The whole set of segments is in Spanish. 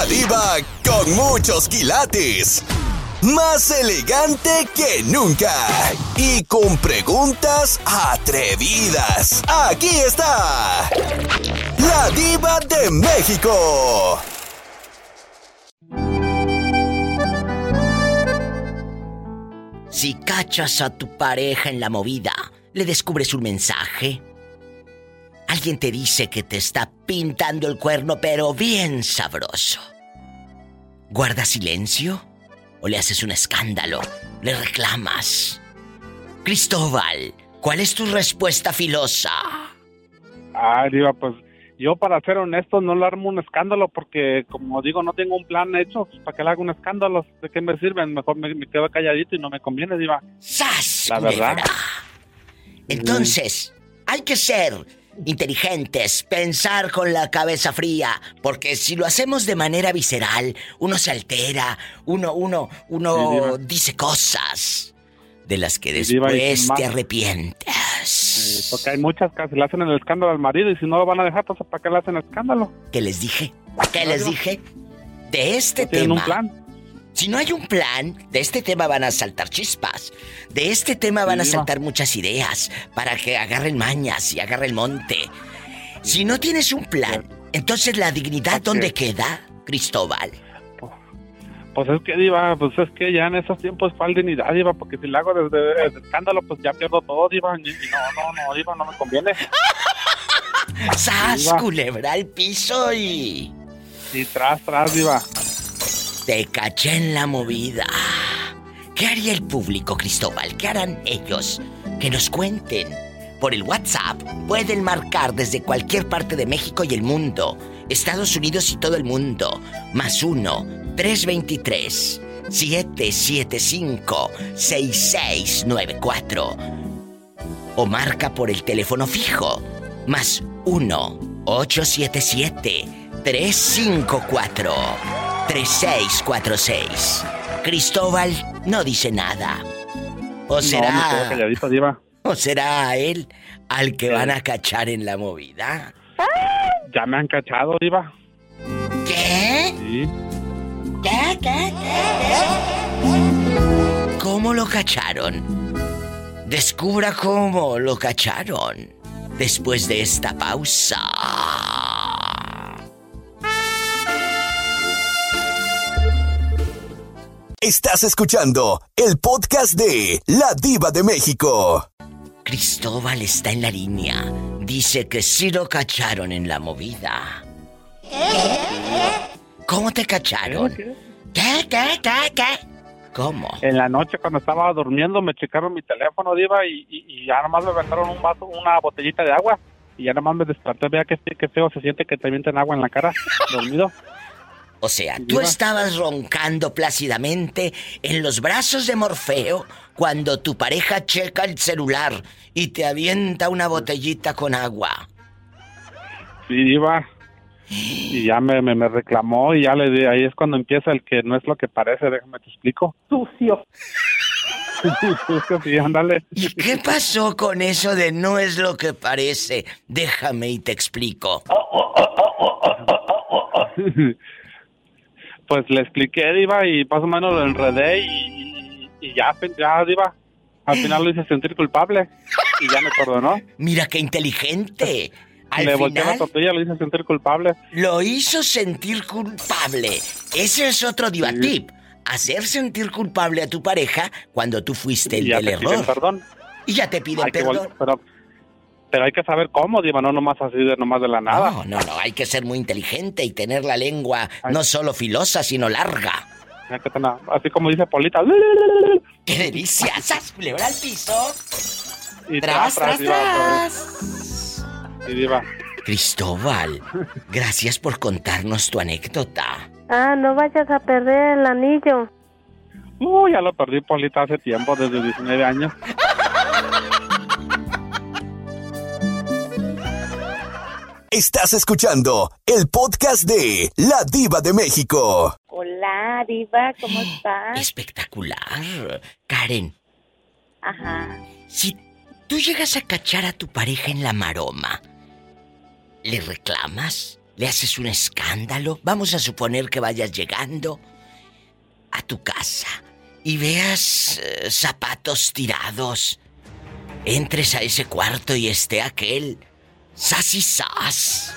La diva con muchos quilates. Más elegante que nunca. Y con preguntas atrevidas. Aquí está. La diva de México. Si cachas a tu pareja en la movida, le descubres un mensaje. Alguien te dice que te está pintando el cuerno, pero bien sabroso. ¿Guarda silencio? ¿O le haces un escándalo? ¿Le reclamas? Cristóbal, ¿cuál es tu respuesta filosa? Ah, Diva, pues yo para ser honesto no le armo un escándalo porque como digo no tengo un plan hecho, pues, ¿para qué le hago un escándalo? ¿De qué me sirven? Mejor me, me quedo calladito y no me conviene, Diva. ¡Sas! La verdad. Entonces, hay que ser inteligentes, pensar con la cabeza fría, porque si lo hacemos de manera visceral, uno se altera, uno, uno, uno Sí, dice cosas de las que después te arrepientes. Eh, porque hay muchas que se le hacen el escándalo al marido y si no lo van a dejar, entonces ¿para qué le hacen escándalo? ¿Qué les dije? ¿Qué les dije? De este No tema. un plan. Si no hay un plan, de este tema van a saltar chispas. De este tema van a saltar muchas ideas para que agarren mañas y agarren monte. Si no tienes un plan, entonces la dignidad. ¿dónde queda, Cristóbal? Pues es que, Diva, pues es que ya en esos tiempos cuál dignidad, Diva, porque si le hago desde el escándalo, pues ya pierdo todo, Diva. Y, no, no, no, Diva, no me conviene. ¡Sas, culebra al piso y... Y tras, tras, Diva. Te caché en la movida. ¿Qué haría el público, Cristóbal? ¿Qué harán ellos? Que nos cuenten. Por el WhatsApp pueden marcar desde cualquier parte de México y el mundo. Estados Unidos y todo el mundo. Más uno, 323 775 6694. O marca por el teléfono fijo. Más 1-877-354-3646. Cristóbal no dice nada. O No, me será. Diva. o será a él al que van a cachar en la movida. Ya me han cachado, Diva. ¿Qué? Sí. ¿Qué? ¿Qué? ¿Qué? ¿Cómo lo cacharon? Descubra cómo lo cacharon después de esta pausa. Estás escuchando el podcast de La Diva de México. Cristóbal está en la línea. Dice que sí lo cacharon en la movida. ¿Cómo te cacharon? ¿Qué? ¿Qué? ¿Qué? ¿Qué? ¿Qué? ¿Cómo? En la noche cuando estaba durmiendo me checaron mi teléfono, Diva, y, y, y ya nomás me aventaron un vaso, una botellita de agua. Y ya nomás me desperté, vea qué, qué feo se siente que te avienten agua en la cara, dormido. O sea, tú Diva. estabas roncando plácidamente en los brazos de Morfeo cuando tu pareja checa el celular y te avienta una botellita con agua. Sí, Diva. Y ya me, me, me reclamó y ya le di, ahí es cuando empieza el que no es lo que parece, déjame te explico. Sucio. Sucio, sí, ándale. ¿Y qué pasó con eso de no es lo que parece? Déjame y te explico. pues le expliqué, Diva, y más o menos lo enredé y, y ya, ya, Diva. Al final lo hice sentir culpable y ya me perdonó. Mira qué inteligente. Al le volteé la final tortilla, lo hice sentir culpable. lo hizo sentir culpable. Ese es otro diva Sí. tip. Hacer sentir culpable a tu pareja cuando tú fuiste el y ya del te piden error. perdón. Y ya te piden Hay que vol- perdón. pero, pero hay que saber cómo, Diva, no nomás así de nomás de la nada. No, no, no, hay que ser muy inteligente y tener la lengua Ay. no solo filosa, sino larga. Así como dice Polita. ¡Qué delicia! ¡Sas, culebra al piso! Y ¡Tras, tras, Diva, tras! y Diva. Cristóbal, gracias por contarnos tu anécdota. Ah, no vayas a perder el anillo. Uy, ya lo perdí, Polita, hace tiempo, desde 19 años. Estás escuchando el podcast de La Diva de México. Hola, Diva, ¿cómo estás? Espectacular. Karen, Ajá. si tú llegas a cachar a tu pareja en la maroma, ¿le reclamas? le haces un escándalo. Vamos a suponer que vayas llegando a tu casa y veas eh, zapatos tirados. Entres a ese cuarto y esté aquel sas y sas.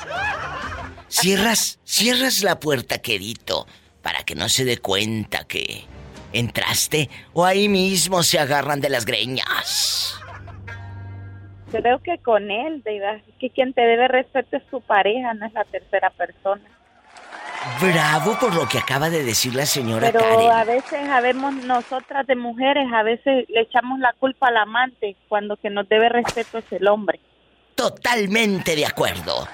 Cierras, cierras la puerta, querido, para que no se dé cuenta que entraste o ahí mismo se agarran de las greñas. Creo que con él, verdad, que quien te debe respeto es su pareja, no es la tercera persona. Bravo por lo que acaba de decir la señora Pero a veces sabemos nosotras de mujeres, a veces le echamos la culpa al amante cuando que nos debe respeto es el hombre. Totalmente de acuerdo.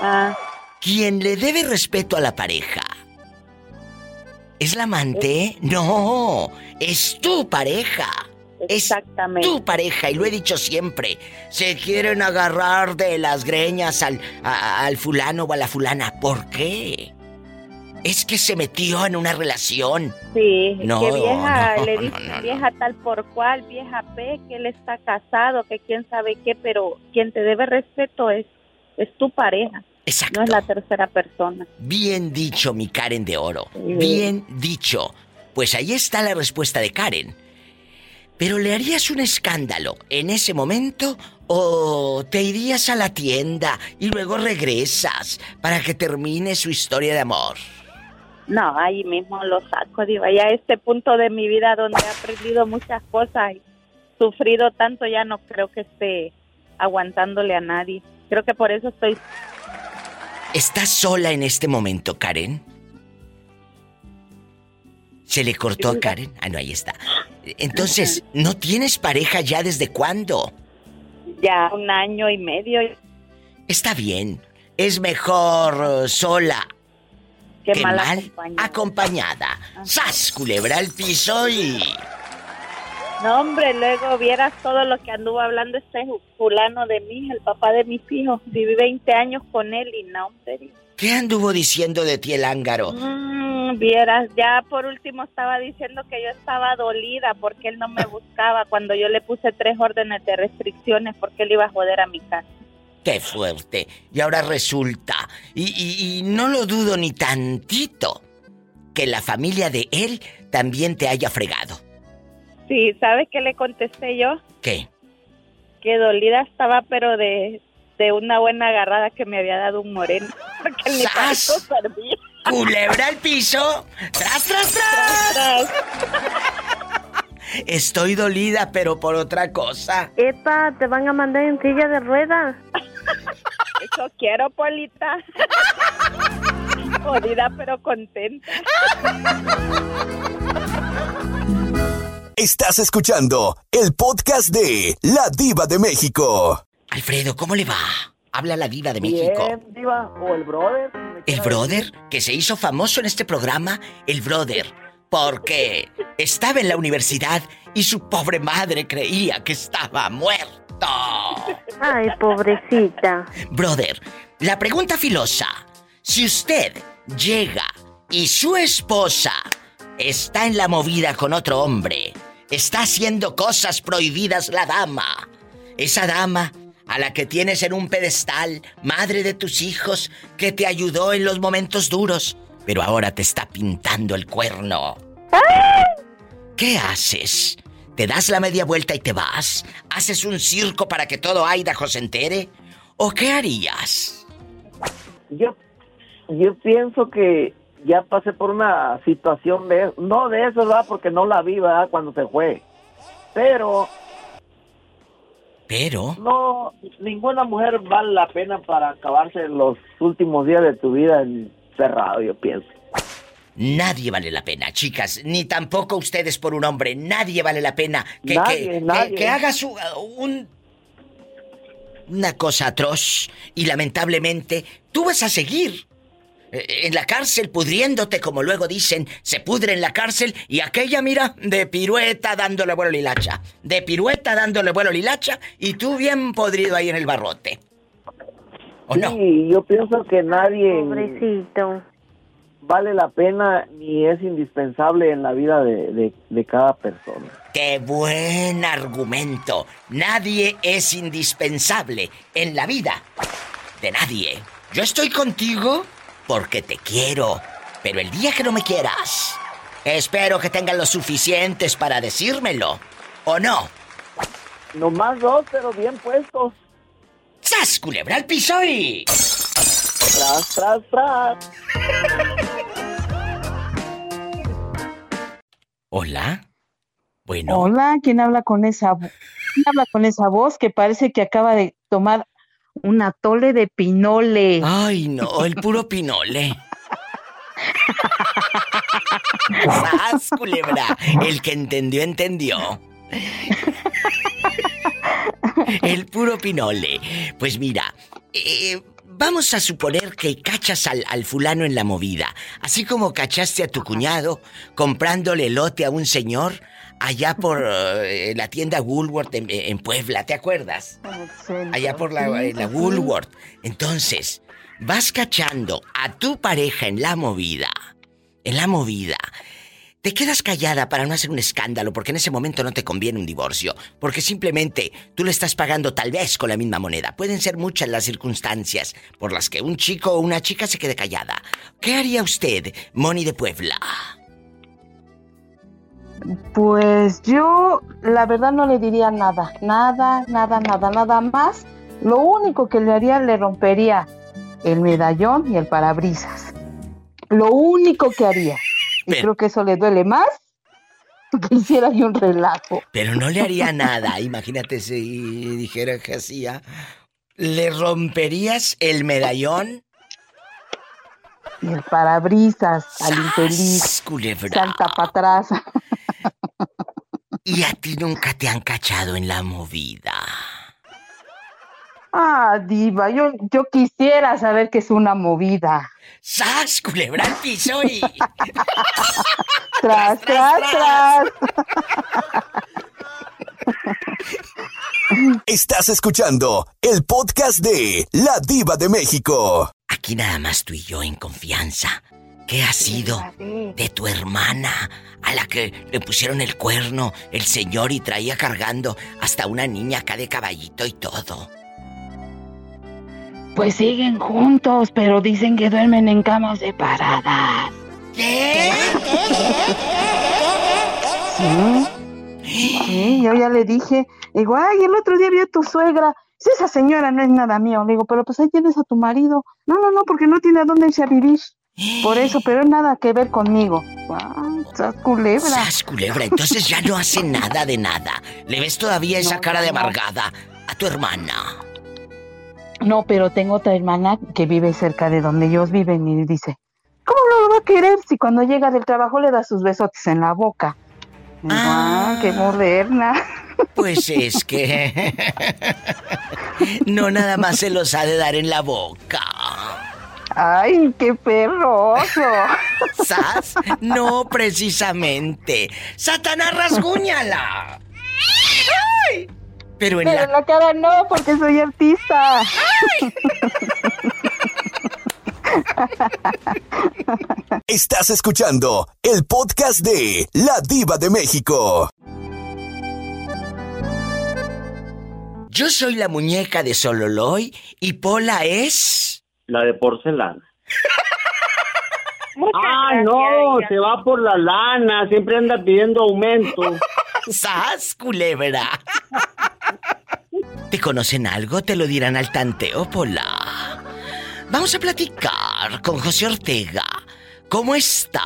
Ah. Quien le debe respeto a la pareja. ¿Es la amante? No, es tu pareja. Exactamente. Es tu pareja, y lo he dicho siempre. Se quieren agarrar de las greñas al, al fulano o a la fulana. ¿Por qué? Es que se metió en una relación. Sí, no, que vieja le dice vieja tal por cual, vieja P, que él está casado, que quién sabe qué, pero quien te debe respeto es, es tu pareja. Exacto. No es la tercera persona. Bien dicho, mi Karen de Oro. Bien dicho. Pues ahí está la respuesta de Karen. ¿Pero le harías un escándalo en ese momento o te irías a la tienda y luego regresas para que termine su historia de amor? No, ahí mismo lo saco, digo, ya a este punto de mi vida donde he aprendido muchas cosas y sufrido tanto, ya no creo que esté aguantándole a nadie. Creo que por eso estoy... ¿Estás sola en este momento, Karen? ¿Se le cortó a Karen? Ah, no, ahí está. Entonces, ¿no tienes pareja ya desde cuándo? Ya un año y medio. Está bien. Es mejor sola que, mal, acompañada. ¡Sas, culebra al piso y... No, hombre, luego vieras todo lo que anduvo hablando este fulano de mí, el papá de mis hijos. Viví 20 años con él y no, hombre. ¿Qué anduvo diciendo de ti el ángaro? Mm, vieras, ya por último estaba diciendo que yo estaba dolida porque él no me buscaba cuando yo le puse tres órdenes de restricciones porque él iba a joder a mi casa. ¡Qué fuerte! Y ahora resulta, y, y, no lo dudo ni tantito, que la familia de él también te haya fregado. Sí, ¿sabes qué le contesté yo? ¿Qué? Que dolida estaba, pero de, de una buena agarrada que me había dado un moreno. Porque ni eso servía. ¡Culebra al piso! ¡Tras, tras, tras! tras, Estoy dolida, pero por otra cosa. Epa, te van a mandar en silla de ruedas. Eso quiero, Polita. Jodida, pero contenta. Estás escuchando el podcast de La Diva de México. Alfredo, ¿cómo le va? Habla la Diva de México. Bien, Diva, o el brother. ¿El brother? Que se hizo famoso en este programa, el brother. Porque estaba en la universidad y su pobre madre creía que estaba muerto. Ay, pobrecita. Brother, la pregunta filosa. Si usted llega y su esposa está en la movida con otro hombre, está haciendo cosas prohibidas la dama, esa dama a la que tienes en un pedestal, madre de tus hijos, que te ayudó en los momentos duros, pero ahora te está pintando el cuerno. ¿Qué haces? ¿Te das la media vuelta y te vas? ¿Haces un circo para que todo Idaho se entere? ¿O qué harías? Yo, yo pienso que ya pasé por una situación de... No de eso, ¿verdad? Porque no la vi, ¿verdad? Cuando se fue. Pero... Pero... No, ninguna mujer vale la pena para acabarse los últimos días de tu vida encerrado, yo pienso. Nadie vale la pena, chicas, ni tampoco ustedes por un hombre. Nadie vale la pena que, nadie, que, que, hagas un, una cosa atroz y lamentablemente tú vas a seguir eh, en la cárcel pudriéndote, como luego dicen, se pudre en la cárcel y aquella, mira, de pirueta dándole vuelo lilacha, de pirueta dándole vuelo lilacha y tú bien podrido ahí en el barrote. ¿O sí, no? yo pienso que nadie... Pobrecito vale la pena ni es indispensable en la vida de, de, cada persona. ¡Qué buen argumento! Nadie es indispensable en la vida de nadie. Yo estoy contigo porque te quiero. Pero el día que no me quieras, espero que tengan lo suficientes para decírmelo. ¿O no? Nomás dos, pero bien puestos. ¡Sas, culebra al piso y... Tras, tras, tras. Hola. Bueno. Hola, ¿quién habla con esa ¿Quién habla con esa voz que parece que acaba de tomar un atole de pinole? Ay, no, el puro pinole. ¡Sas, culebra! El que entendió, entendió. El puro pinole. Pues mira, eh, vamos a suponer que cachas al, fulano en la movida. Así como cachaste a tu cuñado comprándole elote a un señor allá por eh, la tienda Woolworth en, Puebla, ¿te acuerdas? Allá por en la Woolworth. Entonces, vas cachando a tu pareja en la movida. En la movida. Te quedas callada para no hacer un escándalo, porque en ese momento no te conviene un divorcio, porque simplemente tú le estás pagando tal vez con la misma moneda. Pueden ser muchas las circunstancias por las que un chico o una chica se quede callada. ¿Qué haría usted, Moni de Puebla? Pues yo, la verdad, no le diría nada, nada, nada, nada, nada más. Lo único que le haría, le rompería el medallón y el parabrisas. Lo único que haría. Y Pero- creo que eso le duele más que hiciera yo un relajo. Pero no le haría nada. Imagínate si dijera que hacía. ¿Le romperías el medallón? Y el parabrisas al ¡Sas, infeliz. culebra! Salta para atrás. Y a ti nunca te han cachado en la movida. Ah, diva, yo, yo quisiera saber qué es una movida. ¡Sas, culebra al piso y... Tras, Tras, tras, tras, tras. Estás escuchando el podcast de La Diva de México. Aquí nada más tú y yo en confianza. ¿Qué ha sido de tu hermana a la que le pusieron el cuerno el señor y traía cargando hasta una niña acá de caballito y todo? Pues siguen juntos, pero dicen que duermen en camas separadas. ¿Qué? Sí, sí, yo ya le dije. Digo, ay, el otro día vi a tu suegra. Si esa señora no es nada mío. Le digo, pero pues ahí tienes a tu marido. No, no, no, porque no tiene a dónde irse a vivir. Por eso, pero nada que ver conmigo. Ah, esas culebra. ¡Sas, culebra! Entonces ya no hace nada de nada. ¿Le ves todavía esa No, cara de amargada a tu hermana? No, pero tengo otra hermana que vive cerca de donde ellos viven y dice, ¿cómo no lo va a querer si cuando llega del trabajo le da sus besotes en la boca? Digo, Ah. ah, qué moderna. Pues es que... no nada más se los ha de dar en la boca. Ay, qué perroso. ¿Sas? No precisamente. ¡Satanás, rasguñala! ¡Ay! Pero en Pero en la... cara no, porque soy artista. Estás escuchando el podcast de La Diva de México. Yo soy la muñeca de Sololoy y Pola es... La de porcelana. Muchas Ah, gracias, no, se va por la lana, siempre anda pidiendo aumento. ¡Sas, culebra! ¿Te conocen algo? Te lo dirán al tanteo, Pola. Vamos a platicar con José Ortega. ¿Cómo está?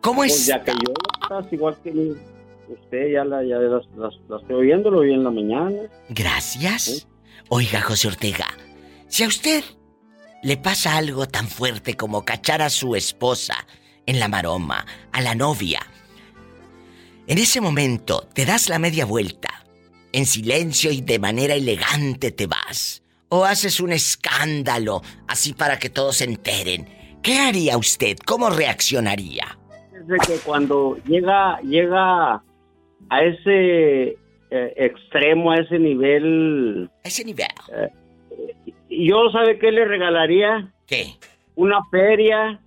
¿Cómo Pues ya está? que yo, estás igual que usted, ya la, ya las estoy oyendo, lo vi en la mañana. Gracias. Oiga, José Ortega, si a usted le pasa algo tan fuerte como cachar a su esposa en la maroma, a la novia, en ese momento te das la media vuelta, en silencio y de manera elegante te vas, o haces un escándalo así para que todos se enteren. ¿Qué haría usted? ¿Cómo reaccionaría? Es de que cuando llega, llega a ese eh, extremo, a ese nivel, A ese nivel. yo sabe qué le regalaría ¿Qué? una feria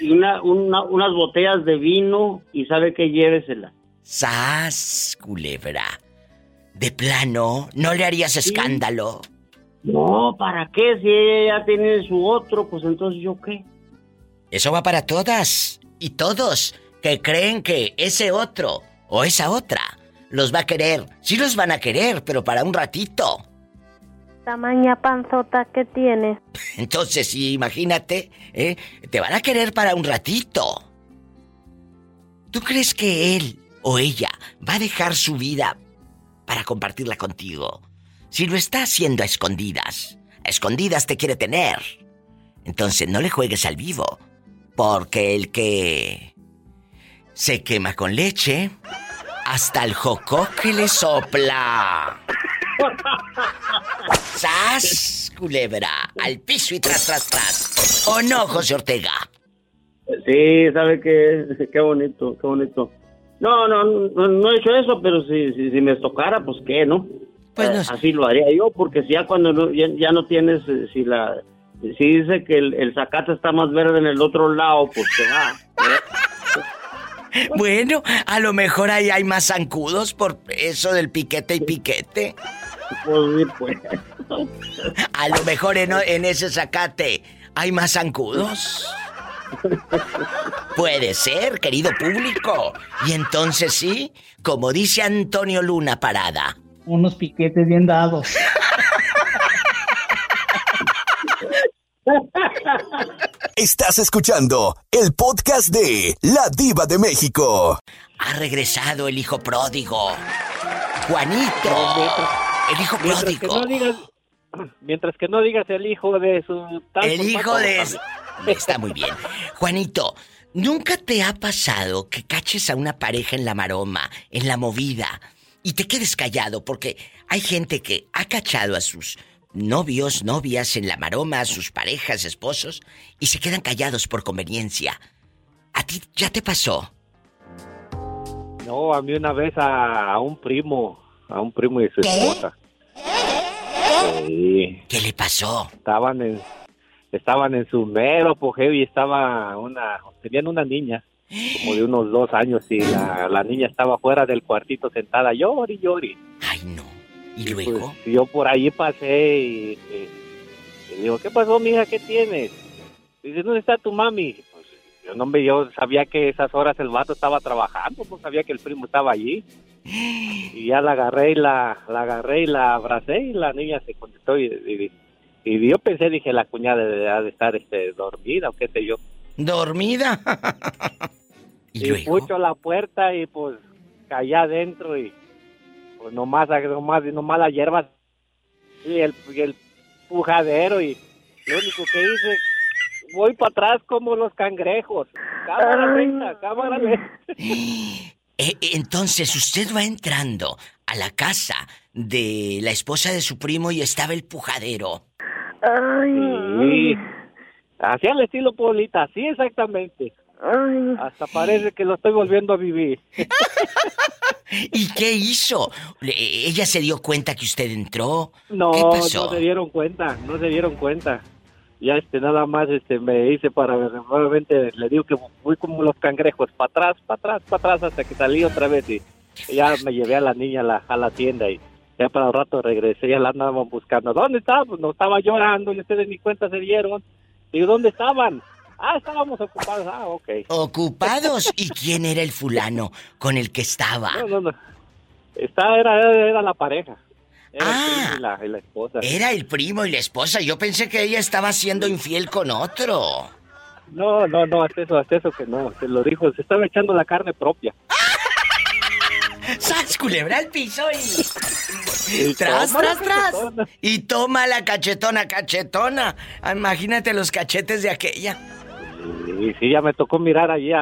y, una- unas botellas de vino y sabe que llévesela. Sas, culebra. De plano, ¿no le harías escándalo? No, ¿para qué? Si ella ya tiene su otro, pues entonces yo qué. Eso va para todas y todos que creen que ese otro o esa otra los va a querer. Sí los van a querer, pero para un ratito. Tamaña panzota que tiene. Entonces, sí, imagínate, ¿eh? te van a querer para un ratito. ¿Tú crees que él o ella va a dejar su vida para compartirla contigo? Si lo está haciendo a escondidas, a escondidas te quiere tener. Entonces no le juegues al vivo, porque el que se quema con leche, hasta el que le sopla. ¡Sas! Culebra, al piso y tras, tras, tras. ¿O no, José Ortega? Sí, sabe que qué bonito, qué bonito. No, no, no, he hecho eso, pero si, si, me tocara, pues qué, ¿no? Pues no. Así lo haría yo, porque si ya cuando no, ya, no tienes, eh, si la, si dice que el, el, zacate está más verde en el otro lado, pues se va. Bueno, a lo mejor ahí hay más zancudos por eso del piquete y piquete. Pues, pues. A lo mejor en, en ese zacate hay más zancudos. Puede ser, querido público. Y entonces sí, como dice Antonio Luna Parada. Unos piquetes bien dados. Estás escuchando el podcast de La Diva de México. Ha regresado el hijo pródigo. Juanito. El hijo pródigo. mientras que no digas el hijo de su El hijo de Está muy bien. Juanito, ¿nunca te ha pasado que caches a una pareja en la maroma, en la movida, y te quedes callado? Porque hay gente que ha cachado a sus novios, novias en la maroma, a sus parejas, esposos, y se quedan callados por conveniencia. ¿A ti ya te pasó? No, a mí una vez a, un primo, a un primo y su esposa. ¿Qué le pasó? Estaban en, estaban en su mero apogeo y estaba una, tenían una niña, como de unos dos años, y la, niña estaba fuera del cuartito sentada, llori, llori. Ay, no. ¿Y, pues, luego? yo por ahí pasé y, y, digo, ¿qué pasó, mija? ¿Qué tienes? Dice, ¿dónde está tu mami? Yo no me, yo sabía que esas horas el vato estaba trabajando, pues sabía que el primo estaba allí. Y ya la agarré y la, la agarré y la abracé y la niña se contestó y, y y yo pensé, dije, la cuñada debe de estar este, dormida o qué sé yo. ¿Dormida? y, y la puerta y pues caí adentro y pues nomás, nomás, nomás la hierba y el, el pujadero y lo único que hice, voy para atrás como los cangrejos. Cámara lenta, cámara lenta. Eh, entonces usted va entrando a la casa de la esposa de su primo y estaba el pujadero. Ay. Sí. Así al estilo Polita, sí, exactamente. Hasta parece que lo estoy volviendo a vivir. ¿Y qué hizo? ¿Ella se dio cuenta que usted entró? No, no se dieron cuenta, no se dieron cuenta. Ya este nada más este me hice para nuevamente le digo que fui como los cangrejos, para atrás, para atrás, para atrás hasta que salí otra vez y ya me llevé a la niña a la, a la tienda y ya para el rato regresé, ya la andaban buscando. ¿Dónde estaba? Pues no estaba llorando y ustedes ni cuenta se dieron. Digo, ¿dónde estaban? Ah, estábamos ocupados. Ah, ok. ¿Ocupados? ¿Y quién era el fulano con el que estaba? No, no, no. Estaba, era, era la pareja. Era ah, el primo y la, y la, esposa. Era el primo y la esposa. Yo pensé que ella estaba siendo infiel con otro. No, no, no, hasta eso, hasta eso que no. Se lo dijo, se estaba echando la carne propia. ¡Sas, culebra al piso y... tras, tras, tras. Y toma la cachetona, cachetona. Imagínate los cachetes de aquella. Y sí, ya me tocó mirar allí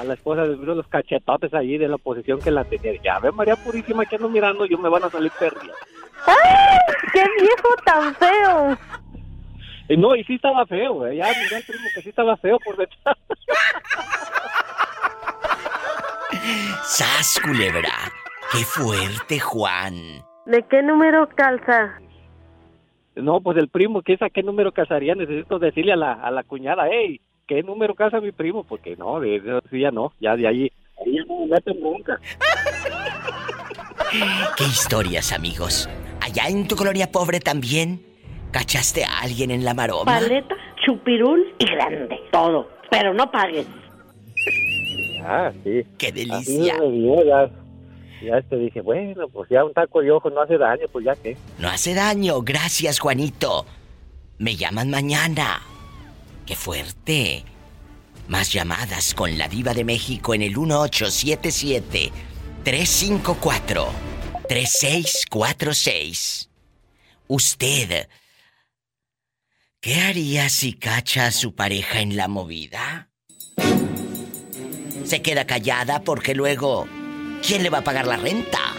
a, la esposa de los cachetotes allí de la posición que la tenía. Ya ve, María Purísima, que ando mirando, yo me van a salir perdidos. ¡Ay! ¡Qué viejo tan feo! Y no, y sí estaba feo, ¿eh? ya miré al primo que sí estaba feo por detrás. ¡Sas, culebra! ¡Qué fuerte, Juan! ¿De qué número calza? No, pues el primo, ¿qué es a qué número casaría? Necesito decirle a la, a la cuñada, hey, ¿qué número casa mi primo? Porque no, de eso sí ya no, ya de allí, ahí ya no me meten nunca. ¿Qué historias, amigos? Allá en tu colonia pobre también ¿Cachaste a alguien en la maroma? Paleta, chupirul y grande. Todo. Pero no pagues. Ah, sí. ¡Qué delicia! ya, ya este dije, bueno, pues ya un taco de ojo no hace daño, pues ya qué. No hace daño. Gracias, Juanito. Me llaman mañana. ¡Qué fuerte! Más llamadas con la diva de México en el 1877 354 3646. Usted ¿Qué haría si cacha a su pareja en la movida? Se queda callada porque luego, ¿quién le va a pagar la renta?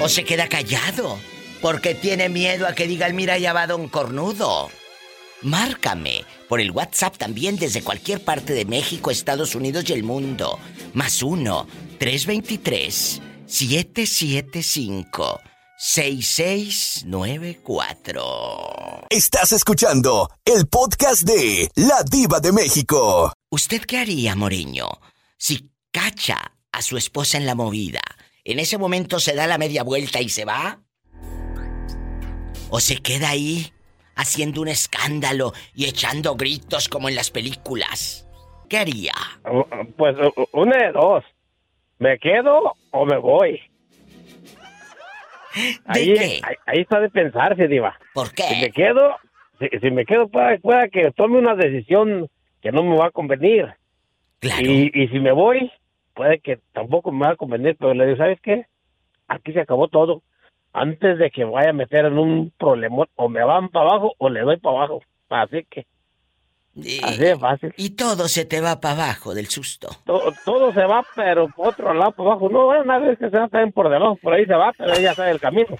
¿O se queda callado porque tiene miedo a que diga, mira, ya va don cornudo? Márcame por el WhatsApp también desde cualquier parte de México, Estados Unidos y el mundo. Más uno, 323 775 6694. Estás escuchando el podcast de La Diva de México. ¿Usted qué haría, Moreño, si cacha a su esposa en la movida? ¿En ese momento se da la media vuelta y se va? ¿O se queda ahí haciendo un escándalo y echando gritos como en las películas? ¿Qué haría? Pues una de dos. ¿Me quedo o me voy? ahí, Ahí, está de pensarse, Diva. ¿Por qué? Si me quedo, si, me quedo, pueda, pueda, que tome una decisión que no me va a convenir. Claro. Y, y si me voy, puede que tampoco me va a convenir, pero le digo, ¿sabes qué? Aquí se acabó todo. Antes de que vaya a meter en un problema, o me van para abajo o le doy para abajo. Así que Así es fácil. Y todo se te va para abajo del susto. Todo, se va, pero por otro lado, para abajo. No, una vez que se va también por debajo, por ahí se va, pero ella sabe el camino.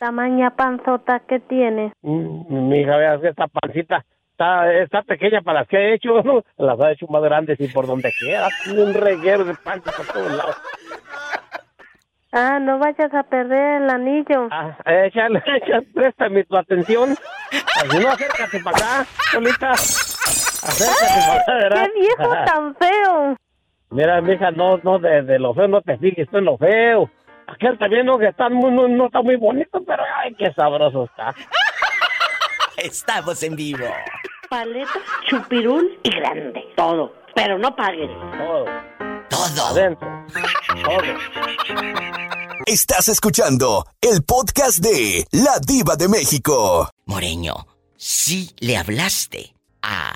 Tamaña panzota que tiene. Mm, mi hija, veas que esta pancita está, está pequeña para las que he hecho, ¿no? Las ha hecho más grandes y por donde quiera. Un reguero de panza por todos lados. Ah, no vayas a perder el anillo. Ah, échale, échale, préstame tu atención. Así no, acércate para acá, solita. ¡Qué viejo tan feo! Mira, mija, no, no, de, lo feo no te fijes, en lo feo. Aquel también no, que está muy, no, está muy bonito, pero ay, qué sabroso está. Estamos en vivo. Paleta, chupirul y grande. Todo. Pero no pagues. Todo. Todo. Adentro. Todo. Estás escuchando el podcast de La Diva de México. Moreño, si le hablaste a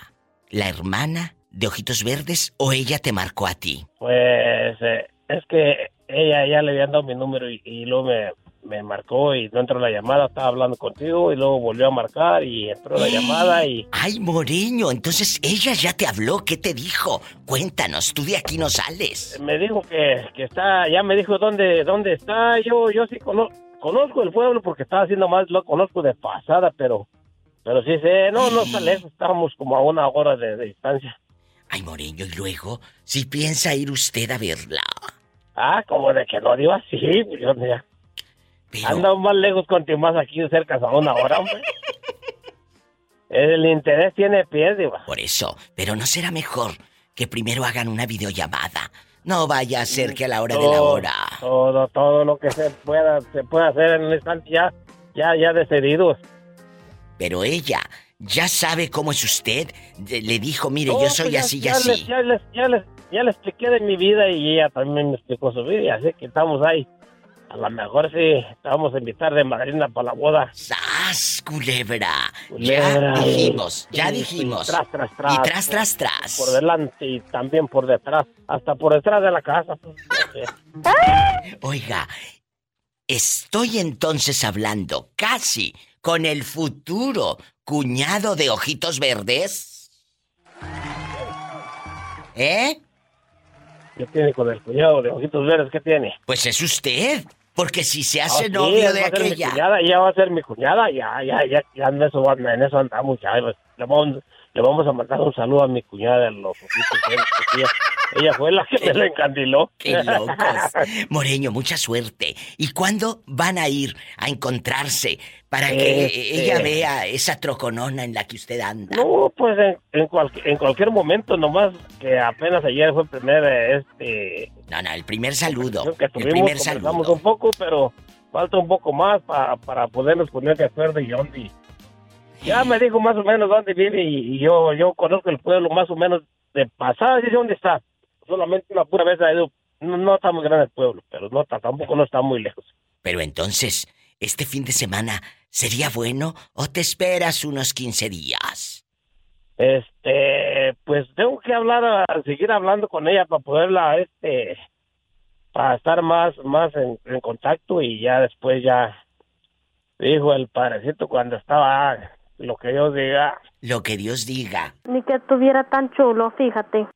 la hermana de Ojitos Verdes o ella te marcó a ti? Pues eh, es que ella ya le había dado mi número y, luego me, me, marcó y no entró la llamada, estaba hablando contigo y luego volvió a marcar y entró la llamada y... Ay, Moreño, entonces ella ya te habló, ¿qué te dijo? Cuéntanos, tú de aquí no sales. Me dijo que, que está, ya me dijo dónde, dónde está, yo, yo sí conozco, conozco el pueblo porque estaba haciendo más, lo conozco de pasada, pero pero sí, sí, no, no está lejos, estábamos como a una hora de, distancia. Ay, Moreño, y luego, si piensa ir usted a verla. Ah, como de que no digo así, pues yo ya. Pero... más lejos contigo más aquí cerca a una hora, hombre. El interés tiene pies, digo. Por eso, pero ¿no será mejor que primero hagan una videollamada? No vaya a ser que a la hora de la hora. Todo, todo lo que se pueda, se pueda hacer en un instante ya, ya, ya decididos. Pero ella ya sabe cómo es usted. Le dijo, mire, yo soy pues así y así. ya, les, ya, les, ya le expliqué de mi vida y ella también me explicó su vida. Así que estamos ahí. A lo mejor sí, te vamos a invitar de madrina para la boda. ¡Sas, culebra! ya dijimos, ya dijimos. Y tras, tras, tras. Y tras, tras, tras. Por delante y también por detrás. Hasta por detrás de la casa. Oiga, estoy entonces hablando casi con el futuro cuñado de ojitos verdes? ¿Eh? ¿Qué tiene con el cuñado de ojitos verdes? ¿Qué tiene? Pues es usted. Porque si se hace ah, novio de aquella. Cuñada, ya va a ser mi cuñada, ya, ya, ya, ya en eso, en eso andamos, ya. Le vamos, le vamos a mandar un saludo a mi cuñada los verdes. Ella fue la que me lo encandiló. Qué locos. Moreño, mucha suerte. ¿Y cuándo van a ir a encontrarse para que este ella vea esa troconona en la que usted anda? No, pues en, en, cualquier momento, nomás que apenas ayer fue el primer, este... No, no, el primer saludo. el primer saludo. un poco, pero falta un poco más para, para podernos poner de acuerdo y dónde. Ya me dijo más o menos dónde vive y, yo yo conozco el pueblo más o menos de pasada, dice dónde está. Solamente una pura vez ha ido, no, no está muy grande el pueblo, pero no tampoco no está muy lejos. Pero entonces, ¿este fin de semana sería bueno o te esperas unos 15 días? Este, pues tengo que hablar, seguir hablando con ella para poderla, este, para estar más, más en, contacto y ya después ya dijo el padrecito cuando estaba lo que Dios diga. Lo que Dios diga. Ni que estuviera tan chulo, fíjate.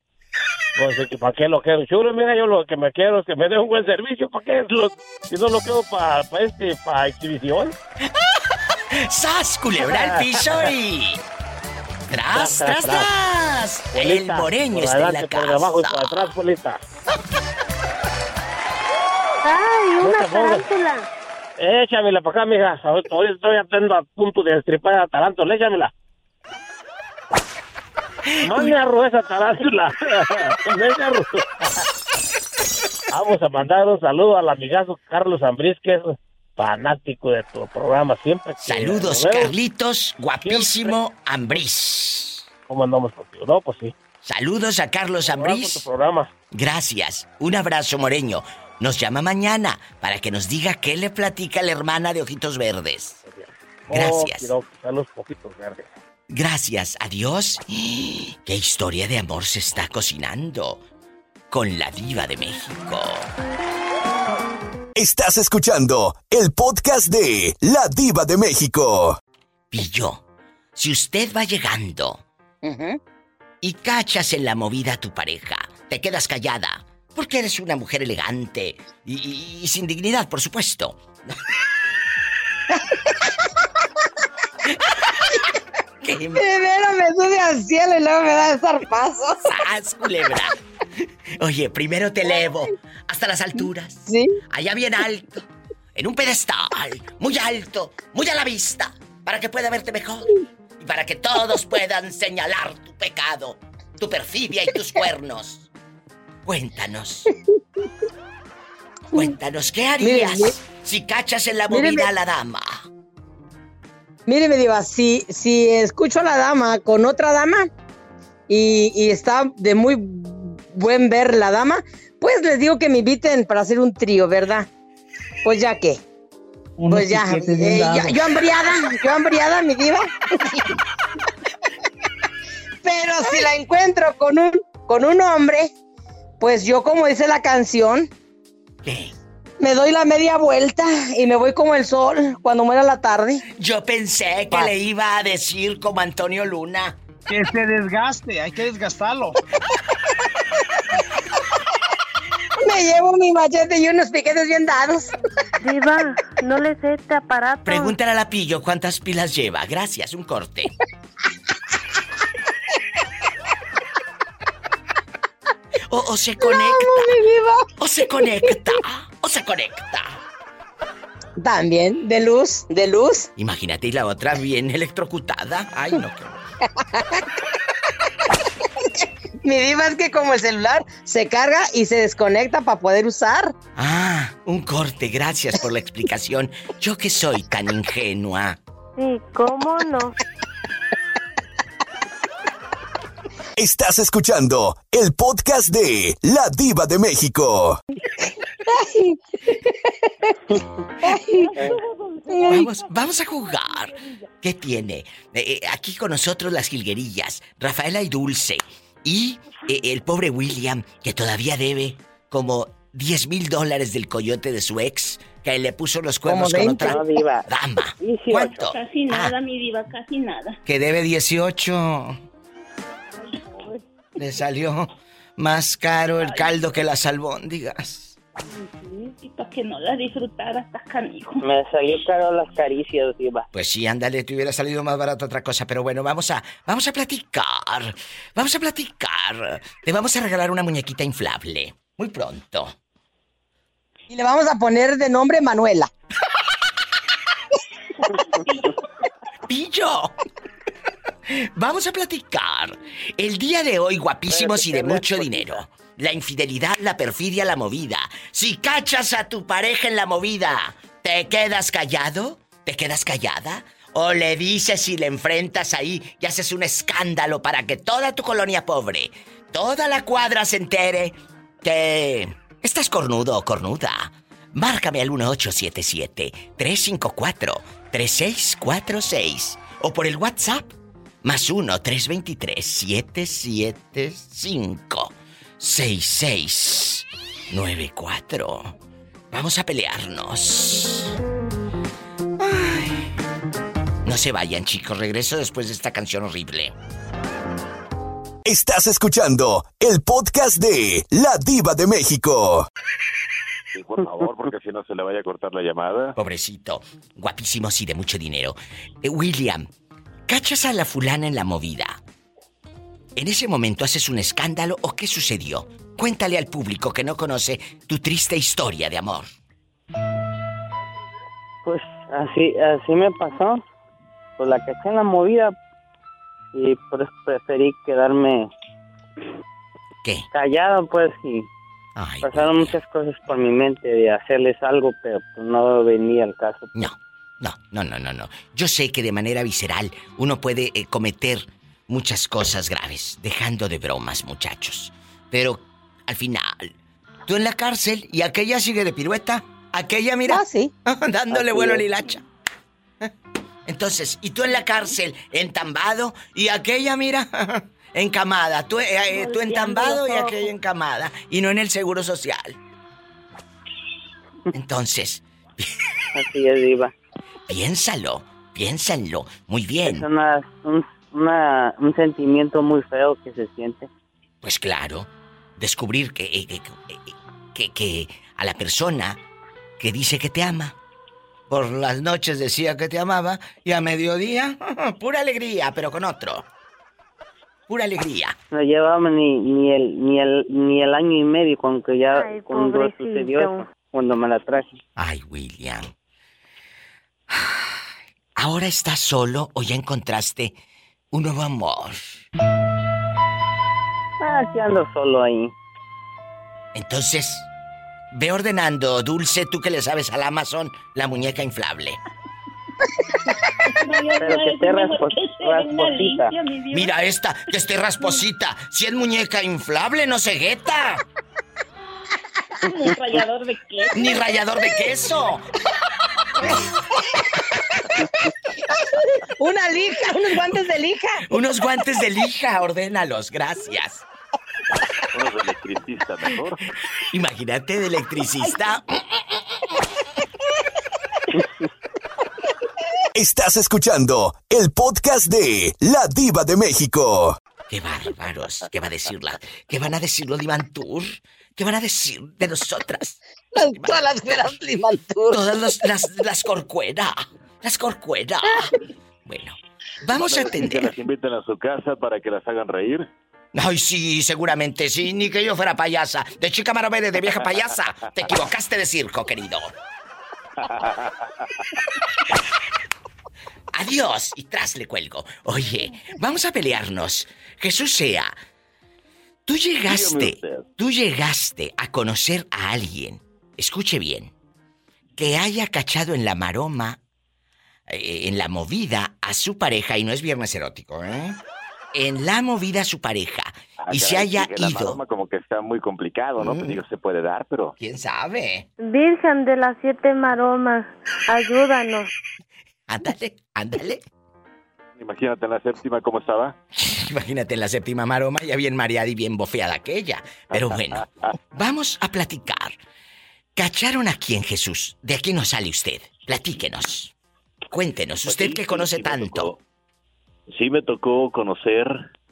Pues, ¿para qué lo quiero chulo? Mira, yo lo que me quiero es que me dé un buen servicio. ¿Para qué? Lo, si no lo quiero para este, para exhibición. ¡Sas, culebra el piso y... ¡Tras, tras, tras! el moreño está en la casa. Por abajo y por atrás, Polita. ¡Ay, una tarántula! Échamela para acá, mija. Ahorita estoy a punto de destripar a tarántula. Échamela. Mande a esa tarántula. Vamos a mandar un saludo al amigazo Carlos Ambriz, que es fanático de tu programa siempre. Saludos, Carlitos, guapísimo Ambriz. ¿Cómo andamos contigo? No, pues sí. Saludos a Carlos Ambriz. Gracias. Un abrazo, Moreño. Nos llama mañana para que nos diga qué le platica la hermana de Ojitos Verdes. Gracias. verdes. Gracias. Adiós. ¡Qué historia de amor se está cocinando! Con la diva de México. Estás escuchando el podcast de La Diva de México. Pillo, si usted va llegando y cachas en la movida a tu pareja, te quedas callada, porque eres una mujer elegante y, sin dignidad, por supuesto. Primero me sube al cielo y luego me da el zarpazo. ¡Sas, culebra! Oye, primero te elevo hasta las alturas. Sí. Allá bien alto, en un pedestal, muy alto, muy a la vista, para que pueda verte mejor y para que todos puedan señalar tu pecado, tu perfidia y tus cuernos. Cuéntanos. Cuéntanos, ¿qué harías si cachas en la movida a la dama? Mire, me diva, si, si escucho a la dama con otra dama y, y está de muy buen ver la dama, pues les digo que me inviten para hacer un trío, ¿verdad? Pues ya que. Pues ya, eh, yo hambriada, yo hambriada, mi diva. Pero si la encuentro con un, con un hombre, pues yo como dice la canción, ¿Qué? me doy la media vuelta y me voy como el sol cuando muera la tarde. Yo pensé que le iba a decir como Antonio Luna. Que se desgaste, hay que desgastarlo. Me llevo mi machete y unos piquetes bien dados. Diva, no le sé este aparato. Pregúntale a la pillo cuántas pilas lleva. Gracias, un corte. O, se conecta. o se conecta. O se conecta. También, de luz, de luz. Imagínate y la otra bien electrocutada. Ay, no, qué Mi diva es que como el celular se carga y se desconecta para poder usar. Ah, un corte, gracias por la explicación. Yo que soy tan ingenua. Sí, ¿cómo no? Estás escuchando el podcast de La Diva de México. Vamos, vamos a jugar. ¿Qué tiene? Eh, eh, aquí con nosotros las jilguerillas, Rafaela y Dulce. Y eh, el pobre William, que todavía debe como 10 mil dólares del coyote de su ex, que le puso los cuernos con otra dama. ¿Cuánto? Casi ah. nada, mi diva, casi nada. Que debe 18. Le salió más caro el caldo que las albóndigas. Y para que no las disfrutara hasta canijo. Me salió caro las caricias, diva. Pues sí, ándale, te hubiera salido más barato otra cosa, pero bueno, vamos a, vamos a platicar. Vamos a platicar. Te vamos a regalar una muñequita inflable. Muy pronto. Y le vamos a poner de nombre Manuela. ¡Pillo! Vamos a platicar. El día de hoy, guapísimos y de mucho dinero. La infidelidad, la perfidia, la movida. Si cachas a tu pareja en la movida, ¿Te quedas callado? ¿Te quedas callada? ¿O le dices y le enfrentas ahí y haces un escándalo para que toda tu colonia pobre, toda la cuadra se entere que estás cornudo o cornuda? Márcame al 1877-354-3646 o por el WhatsApp más 1-323-775-6694. Vamos a pelearnos. No se vayan, chicos. Regreso después de esta canción horrible. Estás escuchando el podcast de La Diva de México. Sí, por favor, porque si no se le vaya a cortar la llamada. Pobrecito, guapísimo sí de mucho dinero. Eh, William, ¿cachas a la fulana en la movida? ¿En ese momento haces un escándalo o qué sucedió? Cuéntale al público que no conoce tu triste historia de amor. Pues así, así me pasó. Pues la caché en la movida y pues preferí quedarme ¿Qué? callado pues y pasaron muchas cosas por mi mente de hacerles algo pero pues, no venía al caso. No, no, no, no, no, no. Yo sé que de manera visceral uno puede eh, cometer muchas cosas graves, dejando de bromas, muchachos. Pero al final, tú en la cárcel y aquella sigue de pirueta, aquella mira, Ah, sí. dándole vuelo a es. la hilacha. Entonces, y tú en la cárcel, entambado, y aquella, mira, encamada. Tú, eh, eh, tú entambado y aquella encamada. Y no en el seguro social. Entonces, Así es, Diva. Piénsalo, piénsenlo. Muy bien. Es una, un, una- un sentimiento muy feo que se siente. Pues claro, descubrir que, eh, que, que, que a la persona que dice que te ama, por las noches decía que te amaba y a mediodía, pura alegría, pero con otro. Pura alegría. No llevaba ni, ni, el, ni, el, ni el año y medio cuando, que ya, Ay, cuando pobrecito. sucedió eso, cuando me la traje. Ay, William. ¿Ahora estás solo o ya encontraste un nuevo amor? Ah, sí ando solo ahí. Entonces, ve ordenando, Dulce, tú que le sabes al Amazon, la muñeca inflable. Pero que esté raspos- rasposita. Mira esta, que esté rasposita. Si es muñeca inflable, no se gueta. Ni rallador de queso. Ni rallador de queso. Una lija, unos guantes de lija. Unos guantes de lija, ordénalos, gracias. Unos electricistas mejor. Imagínate de electricista. Estás escuchando el podcast de La Diva de México. ¡Qué bárbaros! ¿Qué va a decir la... ¿Qué van a decir los Limantur? ¿Qué van a decir de nosotras? Las, todas las veras Limantur. Todas las, las, las corcuera. Las corcuera. Bueno, vamos a atender. Que las inviten a su casa para que las hagan reír. Ay, sí, seguramente sí. Ni que yo fuera payasa. De chica maromere, de vieja payasa. Te equivocaste de circo, querido. Adiós. Y tras le cuelgo. Oye, vamos a pelearnos. Jesús sea. Tú llegaste, tú llegaste a conocer a alguien. Escuche bien. Que haya cachado en la maroma, eh, en la movida a su pareja, y no es viernes erótico, ¿eh? En la movida a su pareja. Ah, y se haya que la ido. maroma como que está muy complicado, ¿no? Digo, se puede dar, pero... ¿Quién sabe? Virgen de las siete maromas, ayúdanos. Ándale, ándale. Imagínate en la séptima cómo estaba. Imagínate en la séptima maroma, ya bien mareada y bien bofeada aquella. Pero bueno, vamos a platicar. ¿Cacharon aquí en Jesús? ¿De aquí no sale usted? Platíquenos. Cuéntenos, usted que conoce tanto. Sí me tocó conocer...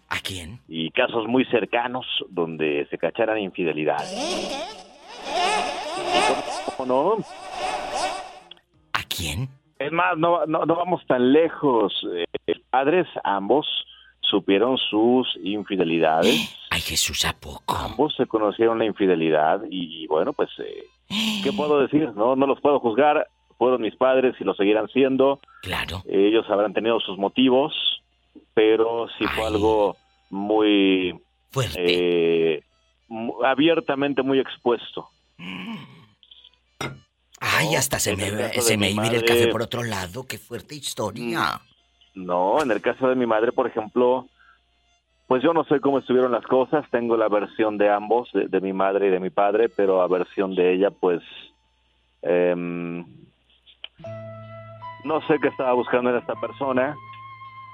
¿A quién? Y casos muy cercanos donde se cacharan infidelidad. ¿Cómo no? ¿A quién? Es más, no, no, no vamos tan lejos. Eh, padres, ambos, supieron sus infidelidades. Ay, Jesús, ¿a poco? Ambos se conocieron la infidelidad y, bueno, pues, eh, ¿qué puedo decir? No, no los puedo juzgar. Fueron mis padres y lo seguirán siendo. Claro. Ellos habrán tenido sus motivos, pero sí fue algo muy... Fuerte. eh, abiertamente muy expuesto. Ay, hasta se me, se me iba el café por otro lado. Qué fuerte historia. Mm, no, en el caso de mi madre, por ejemplo, pues yo no sé cómo estuvieron las cosas. Tengo la versión de ambos, de, mi madre y de mi padre, pero a versión de ella, pues... Em, no sé qué estaba buscando en esta persona.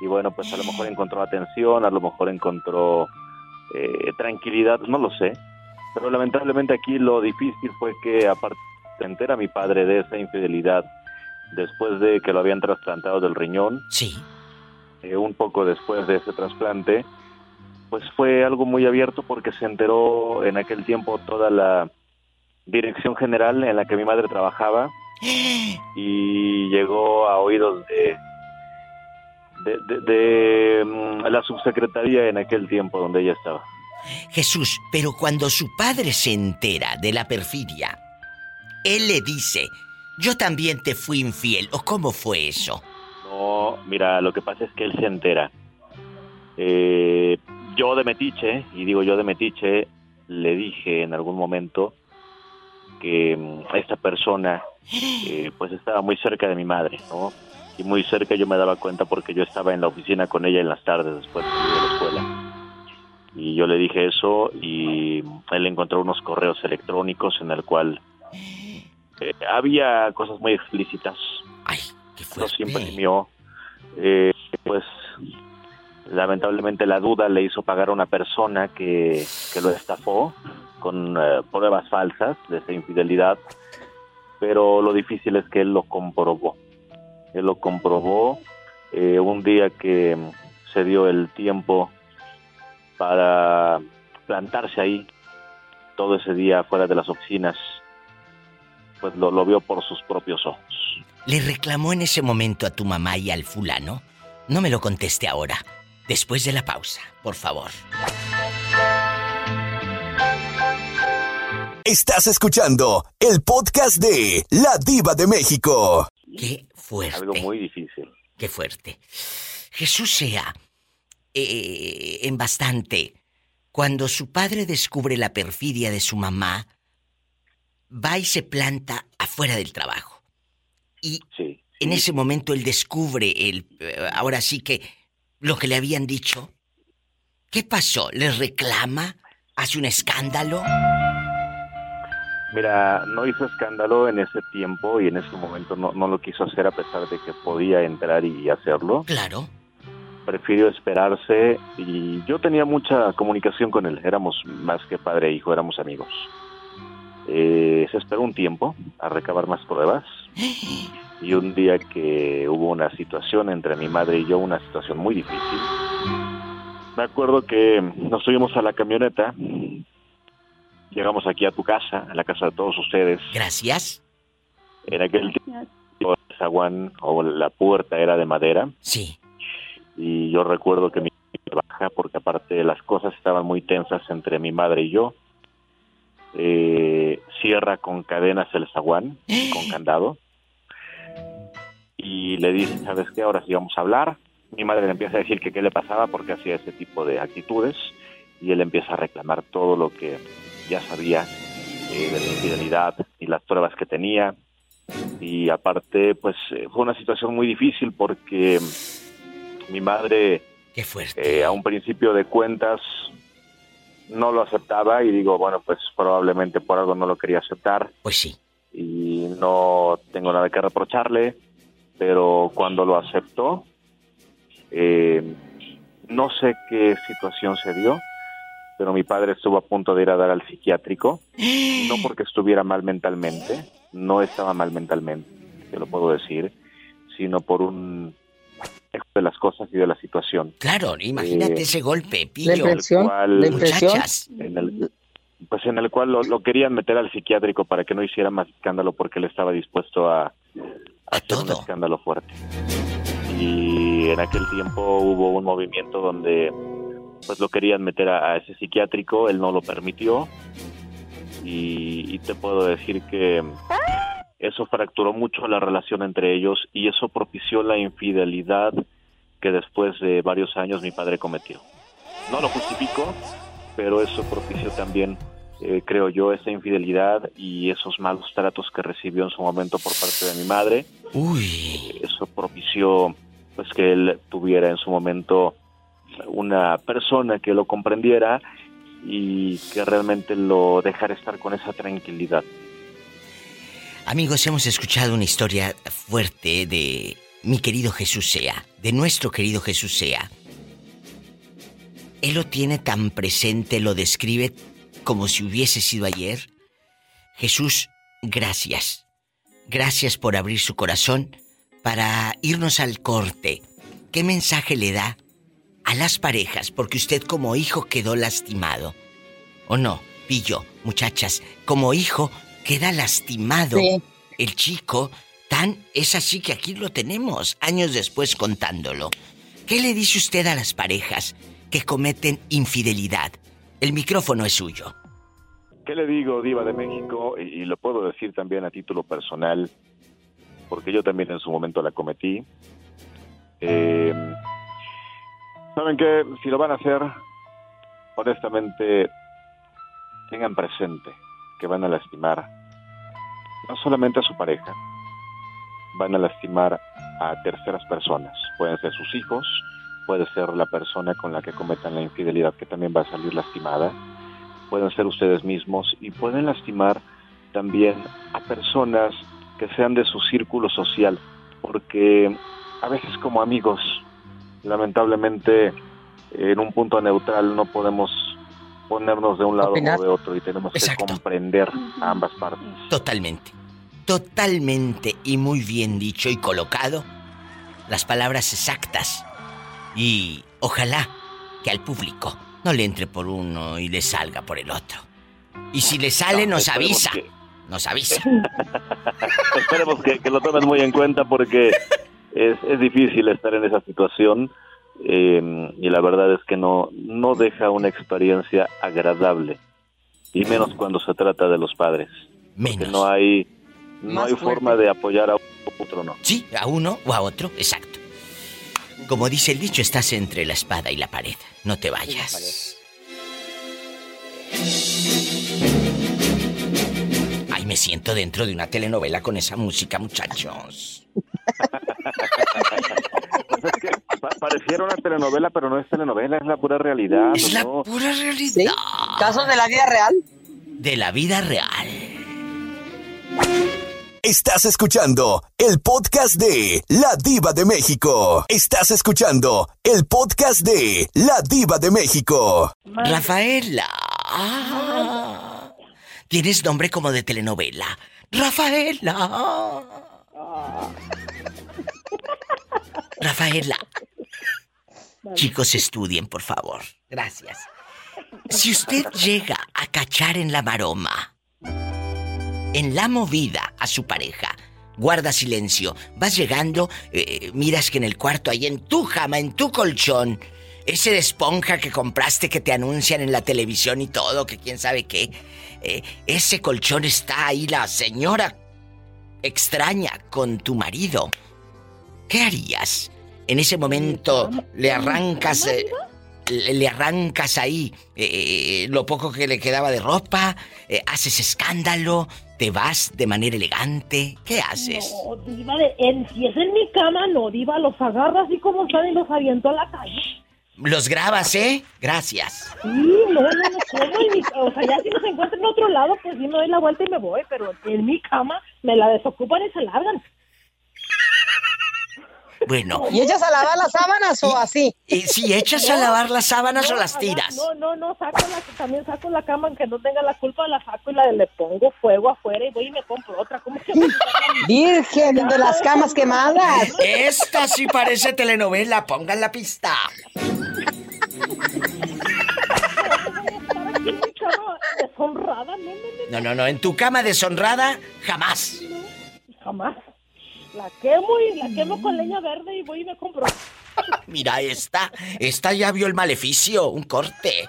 Y bueno, pues a lo mejor encontró atención, a lo mejor encontró eh, tranquilidad, no lo sé. Pero lamentablemente aquí lo difícil fue que aparte se entera mi padre de esa infidelidad después de que lo habían trasplantado del riñón. Sí. Eh, un poco después de ese trasplante, pues fue algo muy abierto porque se enteró en aquel tiempo toda la dirección general en la que mi madre trabajaba y llegó a oídos de de, de, mm, la subsecretaría en aquel tiempo donde ella estaba. Jesús, pero cuando su padre se entera de la perfidia, él le dice, yo también te fui infiel, ¿o cómo fue eso? No, mira, lo que pasa es que él se entera. Eh, yo de metiche, y digo yo de metiche, le dije en algún momento que mm, esta persona eh, pues estaba muy cerca de mi madre, ¿no? Y muy cerca yo me daba cuenta porque yo estaba en la oficina con ella en las tardes después de la escuela. Y yo le dije eso y él encontró unos correos electrónicos en el cual eh, había cosas muy explícitas. Ay, qué fuerte. Imprimió. Eh, pues lamentablemente la duda le hizo pagar a una persona que, que lo estafó con eh, pruebas falsas de esa infidelidad, pero lo difícil es que él lo comprobó. Él lo comprobó eh, un día que se dio el tiempo para plantarse ahí todo ese día fuera de las oficinas, pues lo vio por sus propios ojos. ¿Le reclamó en ese momento a tu mamá y al fulano? No me lo conteste ahora. Después de la pausa, por favor. Estás escuchando el podcast de La Diva de México. Qué fuerte. Algo muy difícil. Qué fuerte. Jesús sea eh, en bastante. Cuando su padre descubre la perfidia de su mamá, va y se planta afuera del trabajo. Y en ese momento él descubre el eh, ahora sí que lo que le habían dicho. ¿Qué pasó? ¿Le reclama? ¿Hace un escándalo? Mira, no hizo escándalo en ese tiempo y en ese momento no, no lo quiso hacer a pesar de que podía entrar y hacerlo. Claro. Prefirió esperarse y yo tenía mucha comunicación con él. Éramos más que padre e hijo, éramos amigos. Eh, se esperó un tiempo a recabar más pruebas y un día que hubo una situación entre mi madre y yo, una situación muy difícil, me acuerdo que nos subimos a la camioneta llegamos aquí a tu casa, a la casa de todos ustedes. Gracias. En aquel tiempo el zaguán o la puerta era de madera. Sí. Y yo recuerdo que mi baja porque aparte las cosas estaban muy tensas entre mi madre y yo. Eh, cierra con cadenas el zaguán, con candado. Y le dice, ¿sabes qué? Ahora sí vamos a hablar. Mi madre le empieza a decir que qué le pasaba porque hacía ese tipo de actitudes y él empieza a reclamar todo lo que ya sabía eh, de la infidelidad y las pruebas que tenía. Y aparte, pues eh, fue una situación muy difícil porque mi madre, Qué fuerte. Eh, a un principio de cuentas, no lo aceptaba y digo, bueno, pues probablemente por algo no lo quería aceptar. Pues sí. Y no tengo nada que reprocharle, pero cuando lo aceptó, no sé qué situación se dio, pero mi padre estuvo a punto de ir a dar al psiquiátrico, no porque estuviera mal mentalmente, no estaba mal mentalmente, te lo puedo decir, sino por un de las cosas y de la situación. Claro, imagínate eh, ese golpe, pillo. La Muchachas. En el, pues en el cual lo, querían meter al psiquiátrico para que no hiciera más escándalo porque él estaba dispuesto a, hacer un escándalo fuerte. Y en aquel tiempo hubo un movimiento donde pues lo querían meter a, ese psiquiátrico, él no lo permitió y, te puedo decir que eso fracturó mucho la relación entre ellos y eso propició la infidelidad que después de varios años mi padre cometió. No lo justifico, pero eso propició también eh, creo yo, esa infidelidad y esos malos tratos que recibió en su momento por parte de mi madre. Uy. Eso propició pues que él tuviera en su momento una persona que lo comprendiera y que realmente lo dejara estar con esa tranquilidad. Amigos, hemos escuchado una historia fuerte de mi querido Jesús Sea, de nuestro querido Jesús Sea. Él lo tiene tan presente, lo describe como si hubiese sido ayer. Jesús, gracias. Gracias por abrir su corazón para irnos al corte. ¿Qué mensaje le da a las parejas? Porque usted como hijo quedó lastimado. ¿O no? Pillo, muchachas, como hijo queda lastimado. El chico, tan es así que aquí lo tenemos, años después contándolo. ¿Qué le dice usted a las parejas que cometen infidelidad? El micrófono es suyo. ¿Qué le digo, Diva de México? Y, lo puedo decir también a título personal, porque yo también en su momento la cometí. Eh, Saben que si lo van a hacer, honestamente, tengan presente que van a lastimar no solamente a su pareja, van a lastimar a terceras personas. Pueden ser sus hijos, puede ser la persona con la que cometan la infidelidad que también va a salir lastimada, pueden ser ustedes mismos y pueden lastimar también a personas que sean de su círculo social, porque a veces como amigos, lamentablemente en un punto neutral no podemos ponernos de un lado o de otro y tenemos que comprender a ambas partes. Totalmente. Totalmente y muy bien dicho y colocado las palabras exactas. Y ojalá que al público no le entre por uno y le salga por el otro. Y si le sale, nos avisa. Nos avisa. esperemos que, lo tomen muy en cuenta porque es, es difícil estar en esa situación Em, y la verdad es que no, no deja una experiencia agradable, y menos cuando se trata de los padres. Menos. no hay, no hay forma de apoyar a otro, ¿no? Sí, a uno o a otro, exacto. Como dice el dicho, estás entre la espada y la pared. No te vayas. Ay, me siento dentro de una telenovela con esa música, muchachos. Pues es que pareciera una telenovela, pero no es telenovela, es la pura realidad. Es la pura realidad. ¿Casos de la vida real? De la vida real. Estás escuchando el podcast de La Diva de México. Estás escuchando el podcast de La Diva de México. Rafaela. Tienes nombre como de telenovela. Rafaela. Rafaela. Chicos, estudien, por favor. Gracias. Si usted llega a cachar en la maroma, en la movida a su pareja, guarda silencio. Vas llegando, eh, miras que en el cuarto, ahí en tu cama, en tu colchón, ese de esponja que compraste que te anuncian en la televisión y todo, que quién sabe qué, eh, ese colchón está ahí, la señora extraña con tu marido. ¿Qué harías? En ese momento le arrancas... Eh, le arrancas ahí eh, lo poco que le quedaba de ropa, eh, haces escándalo, te vas de manera elegante, ¿qué haces? No, Diva, de, en, si es en mi cama, no, Diva, los agarra así como están y los aviento a la calle. Los grabas, ¿eh? Gracias. Sí, no, no, no, o sea, ya si nos encuentran en otro lado, pues sí me doy la vuelta y me voy, pero en mi cama me la desocupan y se largan. Bueno. ¿Y echas a lavar las sábanas o así? Y, si echas a lavar las sábanas o las tiras. No, no, no, saco la, también saco la cama aunque no tenga la culpa, la saco y la le pongo fuego afuera y voy y me compro otra. ¿Cómo que Virgen de las camas quemadas. Esta sí parece telenovela, pongan la pista. No, no, no, en tu cama deshonrada, jamás. jamás. La quemo y la quemo con leña verde y voy y me compro. Mira esta, esta ya vio el maleficio, un corte.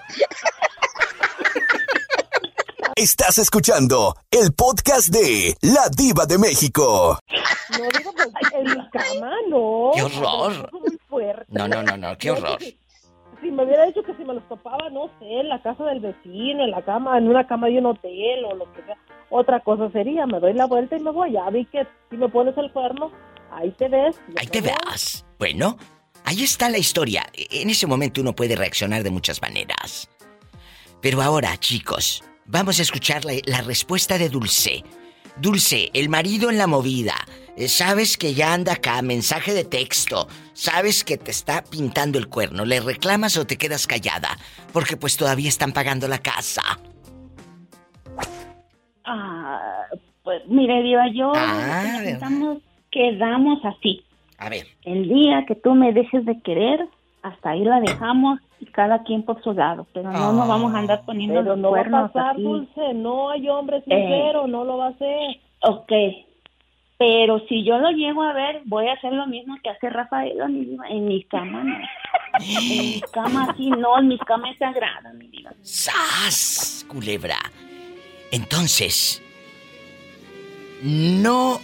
Estás escuchando el podcast de La Diva de México. No digo en mi cama, no. Qué horror. No, no, no, no, qué horror. Sí, si me hubiera dicho que si me los topaba, no sé, en la casa del vecino, en la cama, en una cama de un hotel o lo que sea, otra cosa sería, me doy la vuelta y me voy. Ya vi que si me pones el cuerno, ahí te ves. Ahí te veas. Bueno, ahí está la historia. En ese momento uno puede reaccionar de muchas maneras. Pero ahora, chicos, vamos a escuchar la, la respuesta de Dulce. Dulce, el marido en la movida. Eh, sabes que ya anda acá, mensaje de texto. Sabes que te está pintando el cuerno. ¿Le reclamas o te quedas callada? Porque pues todavía están pagando la casa. Ah, pues mire, Diva, yo Ah, estamos, quedamos así. A ver. El día que tú me dejes de querer, hasta ahí la dejamos y cada quien por su lado. Pero no nos vamos a andar poniendo Pero los no va a cuernos pasar, así. Dulce, no hay hombre Eh. sincero, no lo va a hacer. Ok. Pero si yo lo llego a ver, voy a hacer lo mismo que hace Rafael en mi, en mi cama. No. En mi cama sí, no, en mi cama es sagrada, mi vida. ¡Sas! Culebra. Entonces, no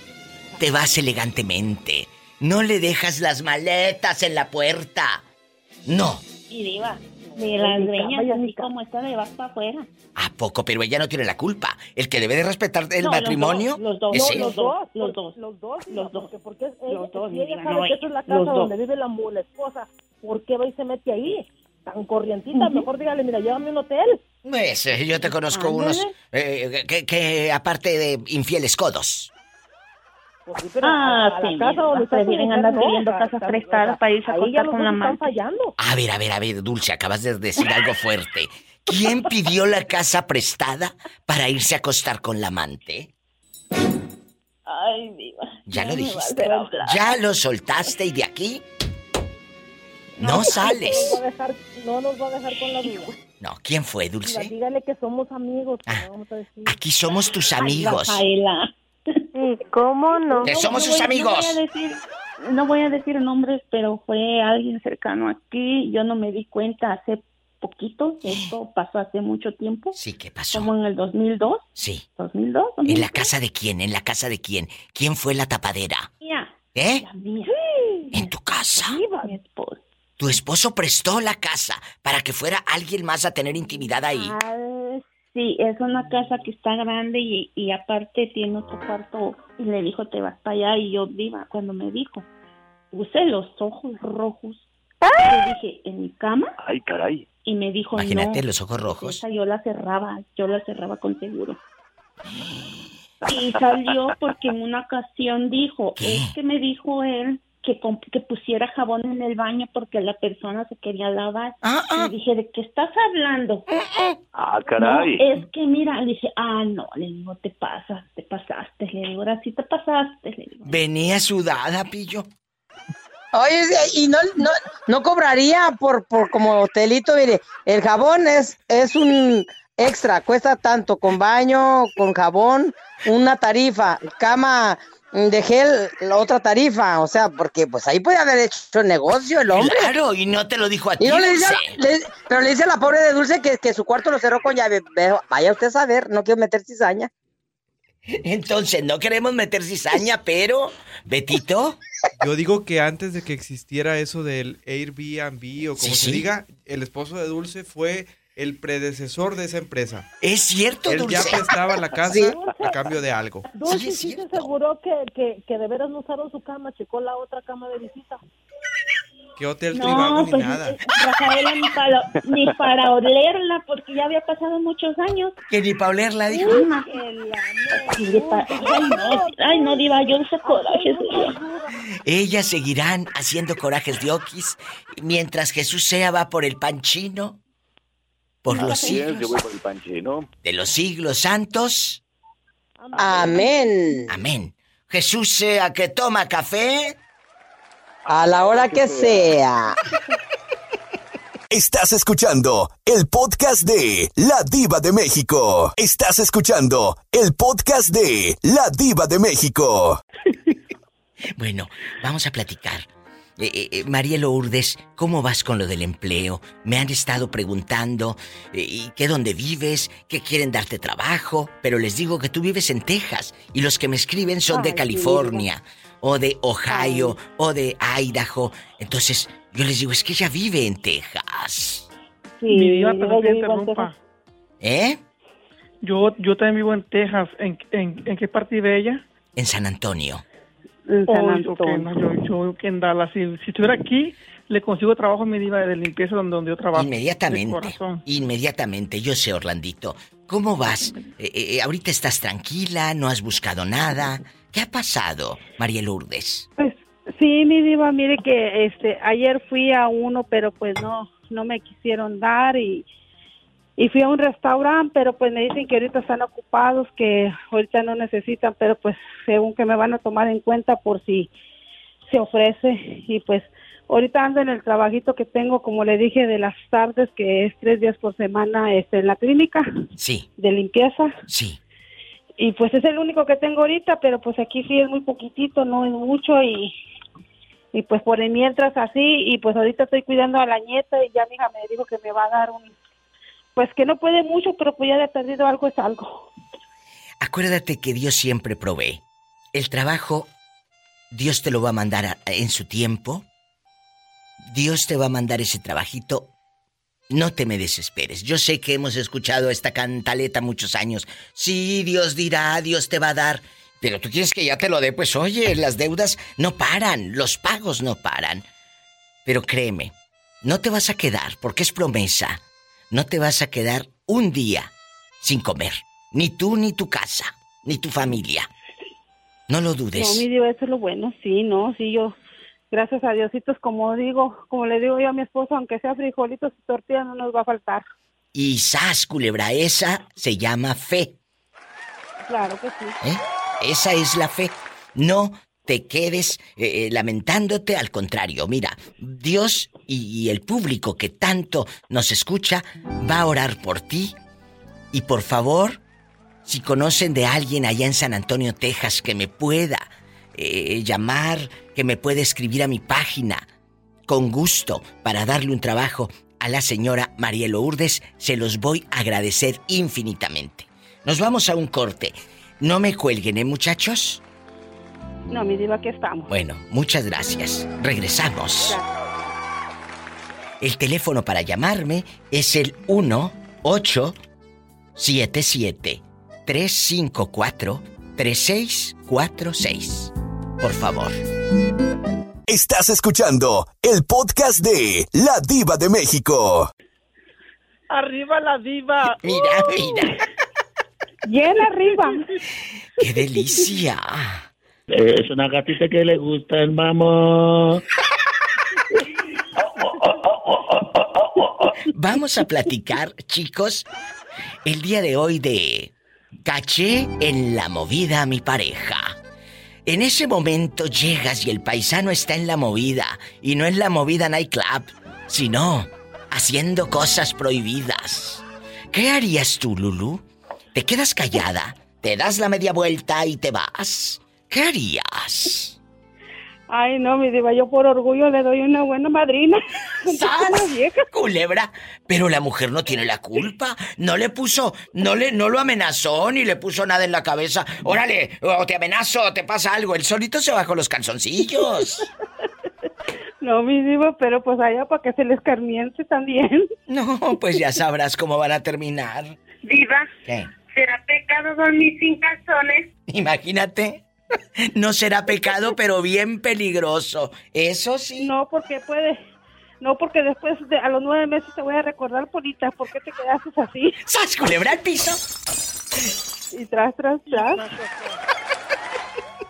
te vas elegantemente. No le dejas las maletas en la puerta. No. Y diva, de las greñas así como esta de vas para afuera. ¿A poco? Pero ella no tiene la culpa. El que debe de respetar el No, los matrimonio dos, los dos, es no, él. los dos, los dos. Los dos, Los dos. Porque, porque es ella, Los dos, ella sabe no que es la casa los donde vive la, la esposa, ¿por qué va y se mete ahí? Tan corrientita, mejor dígale, mira, llévame a un hotel. Pues, eh, yo te conozco unos eh, que, que aparte de infieles codos. Pues sí, pero Ah, a la sí, casa donde prefieren andar pidiendo casas prestadas para irse a acostar con la amante. fallando. A ver, a ver, a ver, Dulce, acabas de decir algo fuerte. ¿Quién pidió la casa prestada para irse a acostar con la amante? Ay, diva. Ya lo a dijiste. Ya lo soltaste y de aquí no No nos sales. va a dejar, no nos va a dejar con la duda. No, ¿quién fue, Dulce? Dígale que somos amigos, Ah. no vamos a decir. Aquí somos tus Ay, amigos. Rafaela. ¿Y cómo no? Que somos no sus voy- amigos. No voy, a decir, no voy a decir nombres, pero fue alguien cercano aquí. Yo no me di cuenta hace poquito. Esto pasó hace mucho tiempo. Sí, ¿qué pasó? Como en el 2002. Sí. 2002. ¿En la 2003. casa de quién? ¿En la casa de quién? ¿Quién fue la tapadera? Mía. ¿Eh? La mía. ¿En tu casa? Mi esposo. Tu esposo prestó la casa para que fuera alguien más a tener intimidad ahí. Ah, sí, es una casa que está grande y, y aparte tiene otro cuarto. Y le dijo, te vas para allá. Y yo, viva, cuando me dijo, puse los ojos rojos. Le dije, ¿en mi cama? Ay, caray. Y me dijo, Imagínate no. los ojos rojos. Esa yo la cerraba, yo la cerraba con seguro. Y salió porque en una ocasión dijo, es que me dijo él que, pusiera jabón en el baño porque la persona se quería lavar. Y dije, ¿de qué estás hablando? Ah, caray. No, es que mira, le dije, ah, no, le digo, te pasas, te pasaste, le digo, ahora sí te pasaste, le digo. Venía sudada, pillo. Oye, y no, no, no cobraría por, por como hotelito, mire, el jabón es, es un extra, cuesta tanto, con baño, con jabón, una tarifa, cama de gel, la otra tarifa, o sea, porque pues ahí puede haber hecho negocio el hombre. Claro, y no te lo dijo a ti, no le dice, le- pero le dice a la pobre de Dulce que, que su cuarto lo cerró con llave. Ve- Vaya usted a saber, no quiero meter cizaña. Entonces, no queremos meter cizaña, pero... Betito, Yo digo que antes de que existiera eso del Airbnb o como Sí, se sí. diga, el esposo de Dulce fue el predecesor de esa empresa. es cierto, Él ya prestaba la casa Sí. a cambio de algo. Dulce sí se aseguró que, que, que de veras no usaron su cama, checó la otra cama de visita. ¿Qué hotel No, tribago pues ni nada? Rafaela ni para, ni para olerla porque ya había pasado muchos años. Que ni pa' olerla, dijo. Ay, no, ay, no, diva, yo hice corajes. Ellas seguirán haciendo corajes de oquis mientras Jesús sea va por el pan chino. Por los yo siglos. voy por el panchino. De los siglos santos. Amén. Amén. Jesús sea que toma café. A la hora que sea. Estás escuchando el podcast de La Diva de México. Estás escuchando el podcast de La Diva de México. Bueno, vamos a platicar. Eh, eh, eh, Marielo Urdes, ¿cómo vas con lo del empleo? Me han estado preguntando eh, ¿y qué dónde vives? ¿Qué quieren darte trabajo? Pero les digo que tú vives en Texas y los que me escriben son de California o de Ohio o de Idaho. Entonces, Yo les digo, es que ella vive en Texas. Sí, Mi diva, pero que interrumpa. ¿Eh? Yo, yo también vivo en Texas. ¿En, en, en qué parte vive ella? En San Antonio. En San Antonio. yo, yo en Dallas. Si, si estuviera aquí, le consigo trabajo en mi diva de limpieza donde, donde yo trabajo. Inmediatamente. Inmediatamente. Yo sé, Orlandito. ¿Cómo vas? Eh, eh, ahorita estás tranquila, no has buscado nada. ¿Qué ha pasado, María Lourdes? Pues sí, mi diva, mire que este ayer fui a uno, pero pues no no me quisieron dar y y fui a un restaurante, pero pues me dicen que ahorita están ocupados, que ahorita no necesitan, pero pues según que me van a tomar en cuenta por si se ofrece y pues ahorita ando en el trabajito que tengo, como le dije, de las tardes, que es tres días por semana este, en la clínica. Sí. De limpieza. Sí. Y pues es el único que tengo ahorita, pero pues aquí sí es muy poquitito, no es mucho y, y pues por el mientras así, y pues ahorita estoy cuidando a la nieta y ya mi hija me dijo que me va a dar un, pues que no puede mucho, pero pues ya de perdido algo es algo. Acuérdate que Dios siempre provee. El trabajo, Dios te lo va a mandar en su tiempo Dios te va a mandar ese trabajito. No te me desesperes. Yo sé que hemos escuchado esta cantaleta muchos años. Sí, Dios dirá, Dios te va a dar. Pero tú quieres que ya te lo dé, pues oye, las deudas no paran, los pagos no paran. Pero créeme, no te vas a quedar, porque es promesa. No te vas a quedar un día sin comer. Ni tú, ni tu casa, ni tu familia. No lo dudes. No, mi Dios, eso es lo bueno, sí, no, sí, yo gracias a Diositos, como digo, como le digo yo a mi esposo, aunque sea frijolitos y tortillas, no nos va a faltar. Y sas, culebra, esa se llama fe. Claro que sí. ¿Eh? Esa es la fe. No te quedes eh, eh, lamentándote, al contrario, mira, Dios y, el público que tanto nos escucha va a orar por ti. Y por favor, si conocen de alguien allá en San Antonio, Texas, que me pueda llamar, que me puede escribir a mi página. Con gusto, para darle un trabajo a la señora Marielo Urdes, se los voy a agradecer infinitamente. Nos vamos a un corte. No me cuelguen, ¿eh, muchachos? No, mi diva, aquí estamos. Bueno, muchas gracias. Regresamos. El teléfono para llamarme es el 1-877 354 3646 por favor. Estás escuchando el podcast de La Diva de México. Arriba la diva. Mira, mira. Bien arriba. ¡Qué delicia! Es una gatita que le gusta el mamón. Vamos a platicar, chicos, el día de hoy de Caché en la movida a mi pareja. En ese momento llegas y el paisano está en la movida, y no en la movida nightclub, sino haciendo cosas prohibidas. ¿Qué harías tú, Lulu? ¿Te quedas callada? ¿Te das la media vuelta y te vas? ¿Qué harías? Ay, no, mi diva, yo por orgullo le doy una buena madrina. ¡Sas! vieja. Culebra, pero la mujer no tiene la culpa. No le puso, no le, no lo amenazó ni le puso nada en la cabeza. Órale, o te amenazo, o te pasa algo. El solito se bajó los calzoncillos. No, mi diva, pero pues allá para que se les carmiente también. No, pues ya sabrás cómo van a terminar. Diva. ¿Qué? ¿Será pecado dormir sin calzones? Imagínate. No será pecado, pero bien peligroso. Eso sí. No, porque puede. No, porque después de a los nueve meses te voy a recordar, Polita, ¿por qué te quedaste así? ¡Sas, culebra el piso! Y tras, tras, tras.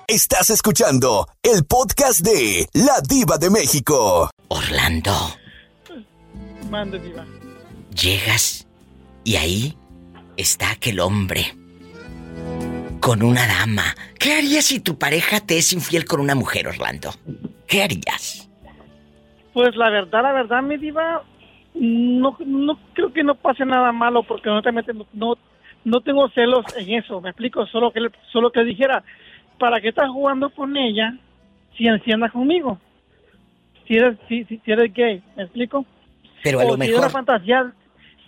Estás escuchando el podcast de La Diva de México. Orlando. Mande, Diva. Llegas y ahí está aquel hombre con una dama. ¿Qué harías si tu pareja te es infiel con una mujer, Orlando? ¿Qué harías? Pues la verdad, la verdad, mi diva, no, no creo que no pase nada malo porque honestamente no, no, no tengo celos en eso. Me explico, solo que solo que dijera, ¿para qué estás jugando con ella si, andas conmigo? Si eres, si, si, eres gay, ¿me explico? Pero a lo si mejor. una fantasía,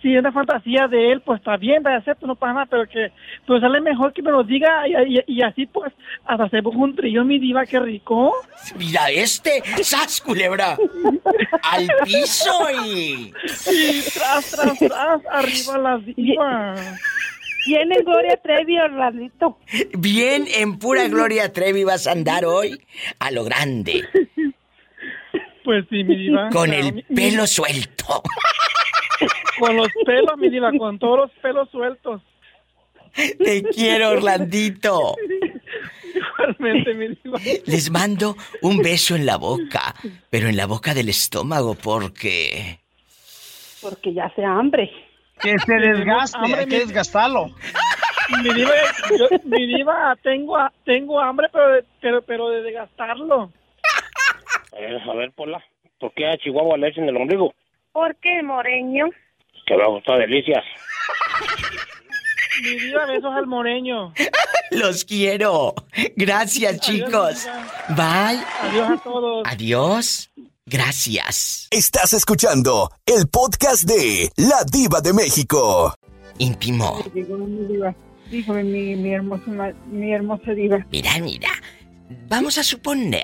si es una fantasía de él, pues está bien, vaya a ser, pues no pasa nada, pero que pues sale mejor que me lo diga y, y- y así pues hasta hacemos un trío, mi diva, qué rico. Mira este, ¡sas, culebra! ¡Al piso y... Y tras, tras, tras, arriba las divas. Viene Gloria Trevi, Orlandito. Bien, en pura Gloria Trevi vas a andar hoy a lo grande. Pues sí, mi diva. Con el pelo suelto. Con los pelos, mi diva, con todos los pelos sueltos. Te quiero, Orlandito. Igualmente, mi diva. Les mando un beso en la boca, pero en la boca del estómago porque... Porque ya se hambre. Que se desgaste, Hambre, hay que mi- desgastarlo. Mi diva, yo- mi diva, tengo, tengo hambre, pero de, pero, pero de gastarlo. Eh, a ver, Pola, ¿por qué a Chihuahua le echan el ombligo? ¿Por qué, Moreño? Que me gustó delicias. Mi diva, besos al moreño. Los quiero. Gracias, chicos. Bye. Adiós a todos. Adiós. Gracias. Estás escuchando el podcast de La Diva de México. Íntimo. Digo, mi diva. Dígame, mi, mi, hermosa, ma- mi hermosa diva. Mira, mira. Vamos a suponer,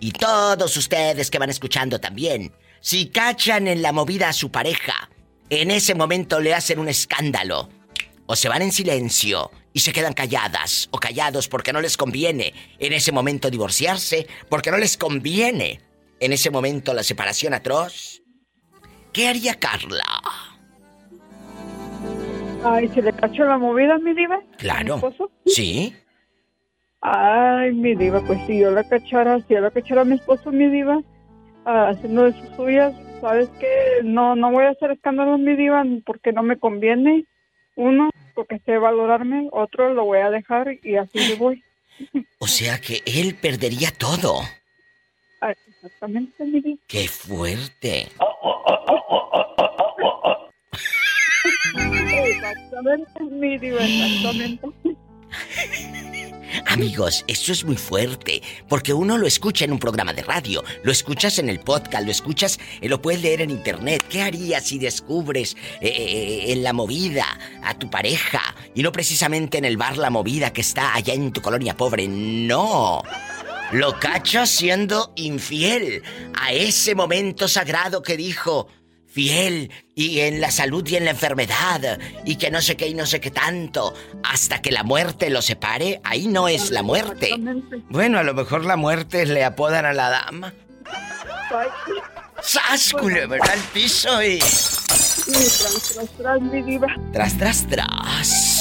y todos ustedes que van escuchando también, si cachan en la movida a su pareja, en ese momento le hacen un escándalo, o se van en silencio y se quedan calladas o callados porque no les conviene en ese momento divorciarse, porque no les conviene en ese momento la separación atroz. ¿Qué haría Carla? Ay, ¿se le cachó la movida, mi diva? Claro. ¿A mi esposo? ¿Sí? Ay, mi diva, pues si yo la cachara, si yo la cachara a mi esposo, mi diva, ah, haciendo de sus suyas, ¿sabes qué? No, no voy a hacer escándalo, mi diva, porque no me conviene. Uno, porque sé valorarme. Otro, lo voy a dejar y así le voy. O sea que él perdería todo. Ah, Exactamente, mi diva. ¡Qué fuerte! Exactamente, mi diva, exactamente. Amigos, esto es muy fuerte, porque uno lo escucha en un programa de radio, lo escuchas en el podcast, lo escuchas, eh, lo puedes leer en internet. ¿Qué harías si descubres eh, eh, en la movida a tu pareja y no precisamente en el bar La Movida que está allá en tu colonia pobre? No. Lo cachas siendo infiel a ese momento sagrado que dijo, fiel y en la salud y en la enfermedad y que no sé qué y no sé qué tanto hasta que la muerte lo separe ahí no es la muerte. Bueno a lo mejor la muerte le apodan a la dama. ¡Sas, culebra al piso y... Tras, tras, tras, mi diva. Tras, tras, tras.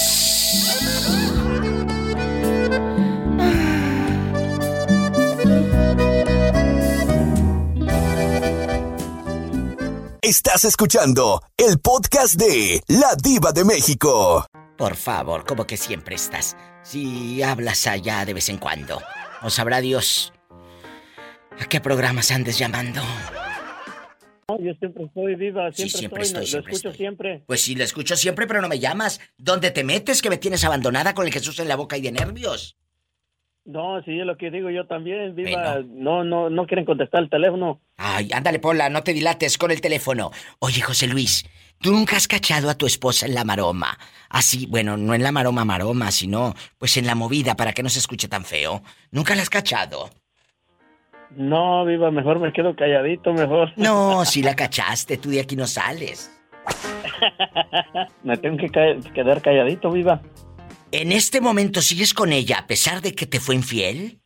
Estás escuchando el podcast de La Diva de México. Por favor, como que siempre estás. Si hablas allá de vez en cuando. O sabrá Dios a qué programas andes llamando. No, yo siempre estoy viva, siempre, Sí, siempre estoy, estoy, lo- siempre lo escucho siempre. Pues sí, lo escucho siempre, pero no me llamas. ¿Dónde te metes que me tienes abandonada con el Jesús en la boca y de nervios? No, sí, es lo que digo yo también, viva. No, no, no quieren contestar el teléfono. Ay, ándale, Pola, no te dilates con el teléfono. Oye, José Luis, ¿tú nunca has cachado a tu esposa en la maroma? Así, bueno, no en la maroma maroma, sino pues en la movida para que no se escuche tan feo. ¿Nunca la has cachado? No, viva, mejor me quedo calladito, mejor. No, si la cachaste, tú de aquí no sales. me tengo que ca- quedar calladito, viva. ¿En este momento sigues con ella a pesar de que te fue infiel?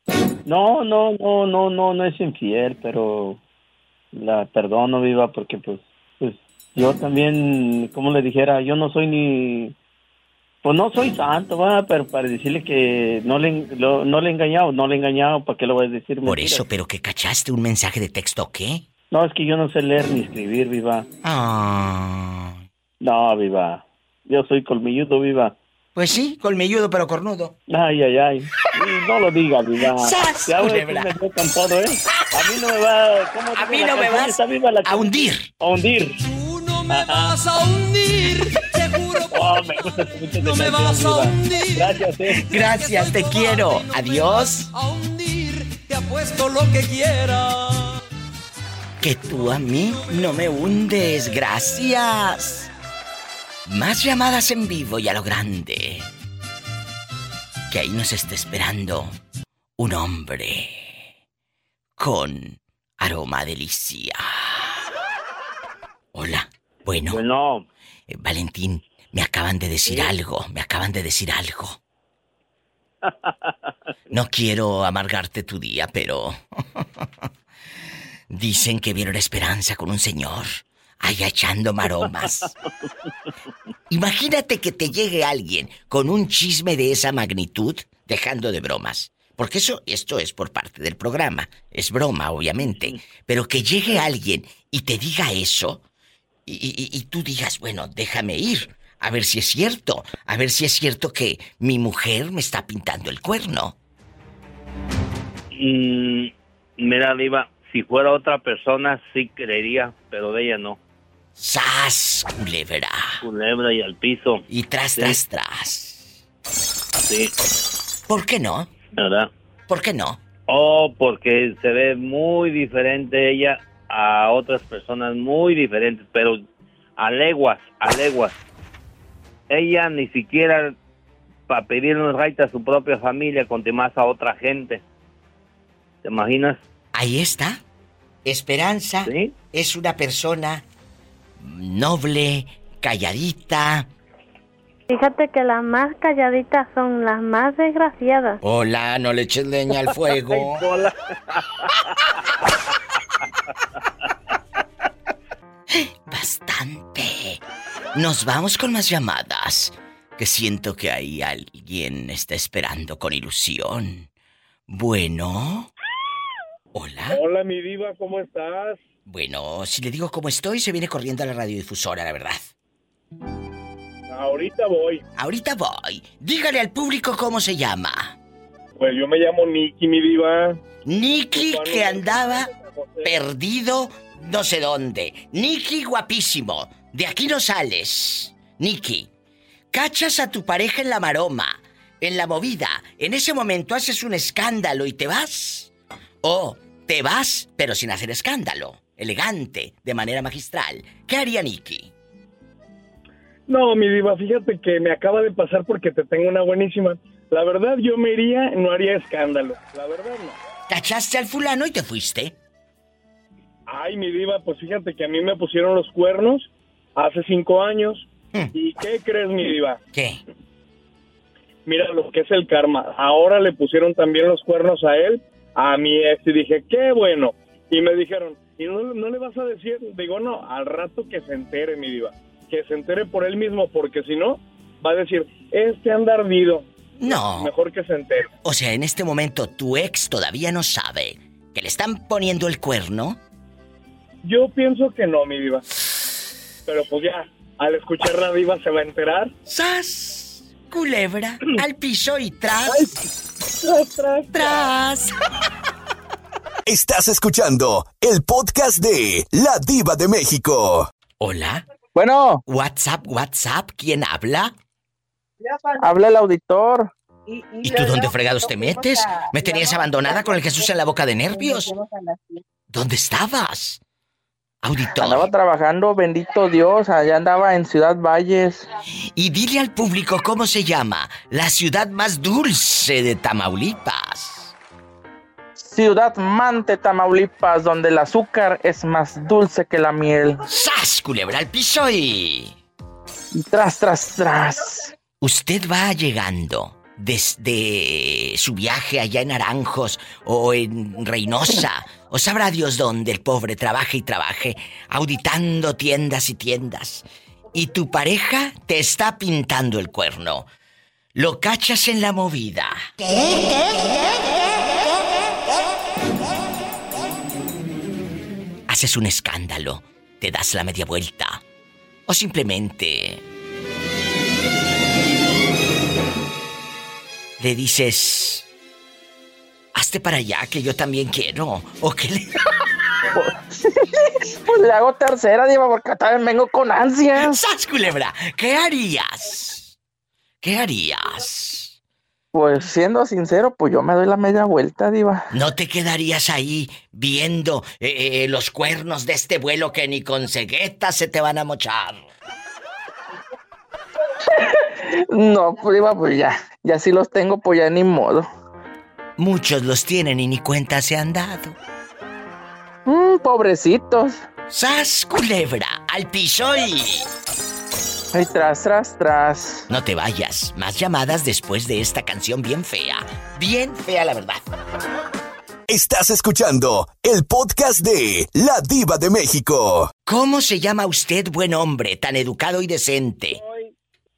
No, no, no, no, no, no es infiel, pero la perdono, viva, porque pues, pues yo también, como le dijera, yo no soy ni, pues no soy santo, va, pero para decirle que no le, lo- no le he engañado, no le he engañado, ¿para qué lo voy a decir? Por eso, pero que cachaste un mensaje de texto o qué? No, es que yo no sé leer ni escribir, viva. Ah. No, viva. Yo soy colmilludo, viva. Pues sí, colmilludo pero cornudo. Ay, ay, ay. No lo diga, viva. ¡Sas, Ya ves me todo, ¿eh? A mí no me va... ¿cómo A mí no me vas Está viva la a hundir. A hundir. No me vas a hundir, te juro Oh, me gusta mucho No me vas a viva. hundir. Gracias, eh. Gracias, te quiero. Adiós. a hundir, te apuesto lo que quieras. Que tú a mí no me hundes. Gracias. Más llamadas en vivo y a lo grande. Que ahí nos está esperando un hombre con aroma delicia. Hola. Bueno. Bueno. Eh, Valentín, me acaban de decir algo, me acaban de decir algo. No quiero amargarte tu día, pero... Dicen que vieron esperanza con un señor, allá echando maromas. Imagínate que te llegue alguien con un chisme de esa magnitud, dejando de bromas. Porque eso, esto es por parte del programa. Es broma, obviamente. Pero que llegue alguien y te diga eso, y, y- y tú digas, bueno, déjame ir. A ver si es cierto. A ver si es cierto que mi mujer me está pintando el cuerno. Mm, mira, Diva, si fuera otra persona sí creería, pero de ella no. ¡Sas, culebra! Culebra y al piso. Y tras, Sí. tras, tras. Sí. ¿Por qué no? ¿Verdad? ¿Por qué no? Oh, porque se ve muy diferente ella a otras personas muy diferentes, pero a leguas, a leguas. Ella ni siquiera para pedirle un right a su propia familia, con más a otra gente. ¿Te imaginas? Ahí está. Esperanza es una persona noble, calladita. Fíjate que las más calladitas son las más desgraciadas. Hola, no le eches leña al fuego. Bastante. Nos vamos con más llamadas. Que siento que ahí alguien está esperando con ilusión. Bueno. Hola. Hola, mi diva, ¿cómo estás? Bueno, si le digo cómo estoy, se viene corriendo a la radiodifusora, la verdad. Ahorita voy. Ahorita voy. Dígale al público cómo se llama. Pues yo me llamo Nicky, mi diva. Nicky que andaba perdido no sé dónde. Nicky guapísimo. De aquí no sales. Nicky, cachas a tu pareja en la maroma, en la movida. En ese momento haces un escándalo y te vas. O te vas, pero sin hacer escándalo. Elegante, de manera magistral. ¿Qué haría Nicky? No, mi diva, fíjate que me acaba de pasar porque te tengo una buenísima. La verdad, yo me iría, no haría escándalo. La verdad, no. Cachaste al fulano y te fuiste. Ay, mi diva, pues fíjate que a mí me pusieron los cuernos hace cinco años. ¿Y qué crees, mi diva? ¿Qué? Mira lo que es el karma. Ahora le pusieron también los cuernos a él, a mi ex, y dije, qué bueno. Y me dijeron, ¿y no, no le vas a decir? Digo, no, al rato que se entere, mi diva. Que se entere por él mismo, porque si no, va a decir, este anda ardido. No. Mejor que se entere. O sea, en este momento tu ex todavía no sabe que le están poniendo el cuerno. Yo pienso que no, mi diva. Pero pues ya, al escuchar la diva se va a enterar. ¡Sas! Culebra, al piso y tras. Tras, tras, tras. Estás escuchando el podcast de La Diva de México. Hola. Bueno. WhatsApp, WhatsApp, ¿quién habla? Habla el auditor. ¿Y tú dónde fregados te metes? Me tenías abandonada con el Jesús en la boca de nervios. ¿Dónde estabas? Auditor. Andaba trabajando, bendito Dios, allá andaba en Ciudad Valles. Y dile al público cómo se llama la ciudad más dulce de Tamaulipas. Ciudad Mante, Tamaulipas, donde el azúcar es más dulce que la miel. ¡Sas, culebra al piso y... Y tras, tras, tras. Usted va llegando desde su viaje allá en Naranjos o en Reynosa, o sabrá Dios dónde el pobre trabaje y trabaje, auditando tiendas y tiendas. Y tu pareja te está pintando el cuerno. Lo cachas en la movida. Haces un escándalo, te das la media vuelta. O simplemente le dices, hazte para allá que yo también quiero. O que le... Pues le hago tercera, diva, porque también vengo con ansias. ¡Sas, culebra! ¿Qué harías? ¿Qué harías? Pues siendo sincero, pues yo me doy la media vuelta, diva. ¿No te quedarías ahí viendo eh, eh, los cuernos de este vuelo que ni con ceguetas se te van a mochar? No, pues iba, pues ya. Ya si los tengo, pues ya ni modo. Muchos los tienen y ni cuenta se han dado. Mmm, pobrecitos. ¡Sas, culebra! ¡Al piso y... Ay, tras, tras, tras. No te vayas. Más llamadas después de esta canción bien fea. Bien fea, la verdad. Estás escuchando el podcast de La Diva de México. ¿Cómo se llama usted, buen hombre, tan educado y decente?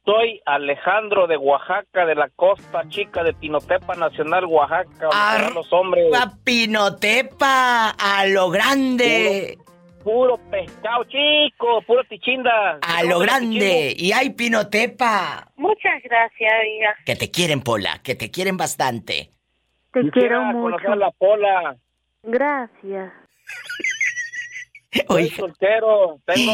Soy Alejandro de Oaxaca, de la costa chica de Pinotepa Nacional, Oaxaca. Ar- los hombres. A Pinotepa, a lo grande. Puro pescado chico, puro tichinda. A lo grande. Y hay Pinotepa. Muchas gracias, amiga. Que te quieren, Pola, que te quieren bastante. Te quiero mucho. conocer a la pola. Gracias. Soy soltero, tengo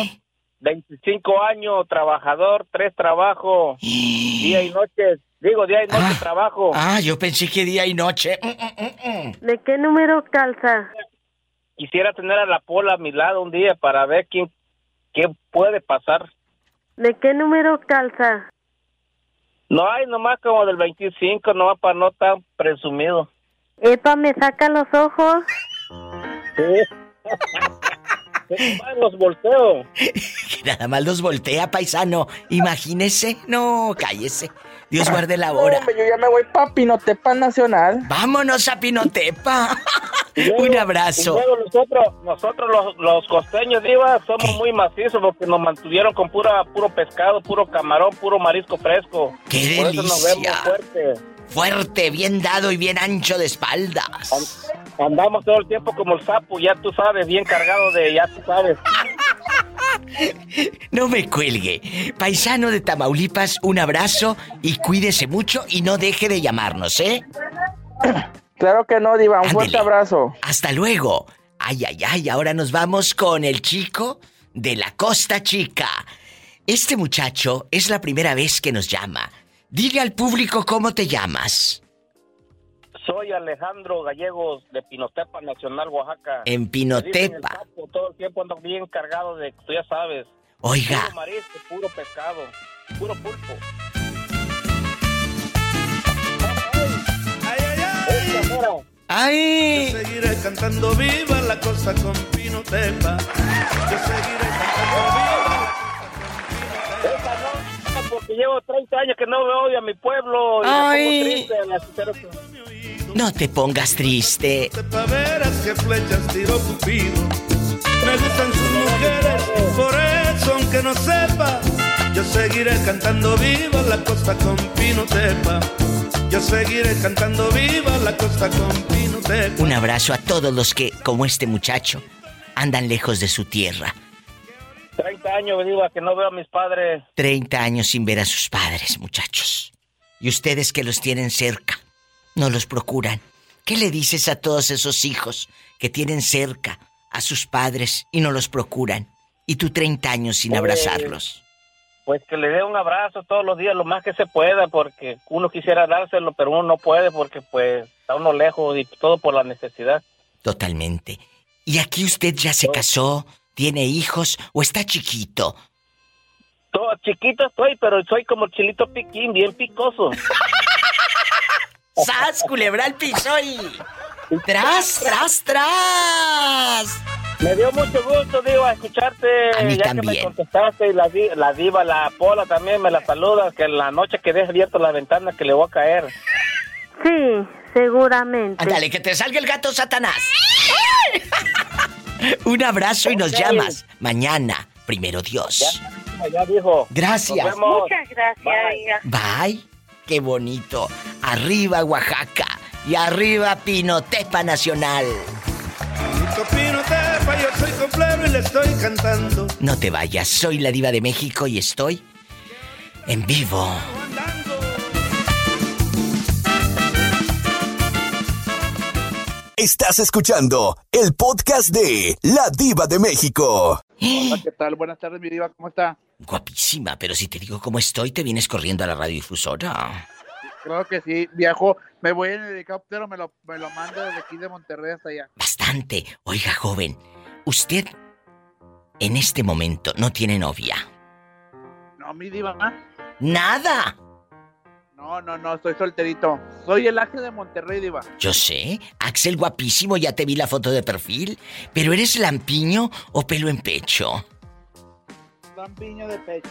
25 años, trabajador, tres trabajos, día y noche. Digo, día y noche trabajo. Ah, yo pensé que día y noche. Mm, mm, mm, mm. ¿De qué número calza? Quisiera tener a la pola a mi lado un día para ver quién, qué puede pasar. ¿De qué número calza? No hay nomás como del 25, nomás para no tan presumido. Epa, me saca los ojos. Sí. los volteo. Que nada más los voltea, paisano. Imagínese. No, cállese. Dios guarde la hora. Hombre, yo ya me voy para Pinotepa Nacional. Vámonos a Pinotepa. Luego- Un abrazo. luego nosotros, nosotros los, los costeños, Diva, somos muy macizos porque nos mantuvieron con pura, puro pescado, puro camarón, puro marisco fresco. ¡Qué Por eso nos delicia! vemos fuertes. Fuerte, bien dado y bien ancho de espaldas. Andamos todo el tiempo como el sapo, ya tú sabes, bien cargado de, ya tú sabes. No me cuelgue. Paisano de Tamaulipas, un abrazo y cuídese mucho y no deje de llamarnos, ¿eh? Claro que no, Diva. Un fuerte abrazo. Hasta luego. Ay, ay, ay, ahora nos vamos con el chico de la Costa Chica. Este muchacho es la primera vez que nos llama. Dile al público cómo te llamas. Soy Alejandro Gallegos de Pinotepa Nacional, Oaxaca. En Me Pinotepa. todo el tiempo ando bien cargado de, tú ya sabes. Oiga. Puro marisco, puro pescado, puro pulpo. ¡Ay! Yo seguiré cantando viva la cosa con Pinotepa. Yo seguiré cantando viva. Porque llevo 30 años que no veo a mi pueblo y me Ay. pongo triste. No te pongas triste. Pa' veras que flechas tiró Cupido. Me gustan sus mujeres, por eso aunque no sepa, yo seguiré cantando viva la costa con Pinotepa. Yo seguiré cantando viva la costa con Pinotepa. Un abrazo a todos los que, como este muchacho, andan lejos de su tierra. 30 años, digo, que no veo a mis padres. 30 años sin ver a sus padres, muchachos. Y ustedes que los tienen cerca, no los procuran. ¿Qué le dices a todos esos hijos que tienen cerca a sus padres y no los procuran? Y tú 30 años sin Pues, abrazarlos. Pues que le dé un abrazo todos los días, lo más que se pueda, porque uno quisiera dárselo, pero uno no puede porque pues está uno lejos y todo por la necesidad. Totalmente. ¿Y aquí usted ya se casó? ¿Tiene hijos o está chiquito? Todo chiquito estoy, pero soy como el chilito piquín, bien picoso. ¡Sas, culebra al piso y... ¡Tras, tras, tras! Me dio mucho gusto, digo, a escucharte. A mí ya que me también. contestaste y la, di- la diva, la pola también me la saluda, que en la noche que deje abierto la ventana que le voy a caer. Sí, seguramente. Ándale, que te salga el gato Satanás. Un abrazo y nos llamas mañana. Primero Dios. Ya dijo. Gracias. Muchas gracias, amiga. Bye. Qué bonito. Arriba Oaxaca y arriba Pinotepa Nacional. Pinotepa, yo soy y le estoy cantando. No te vayas, soy la diva de México y estoy en vivo. Estás escuchando el podcast de La Diva de México. Hola, ¿qué tal? Buenas tardes, mi diva, ¿cómo está? Guapísima, pero si te digo cómo estoy, te vienes corriendo a la radiodifusora. Claro que sí, viajo, me voy en el helicóptero, me lo, me lo mando desde aquí de Monterrey hasta allá. Bastante. Oiga, joven, usted en este momento no tiene novia. No, mi diva, ¡Nada! No, no, no, estoy solterito. Soy el Axel de Monterrey, Diva. Yo sé, Axel guapísimo, ya te vi la foto de perfil, pero ¿eres lampiño o pelo en pecho? Lampiño de pecho.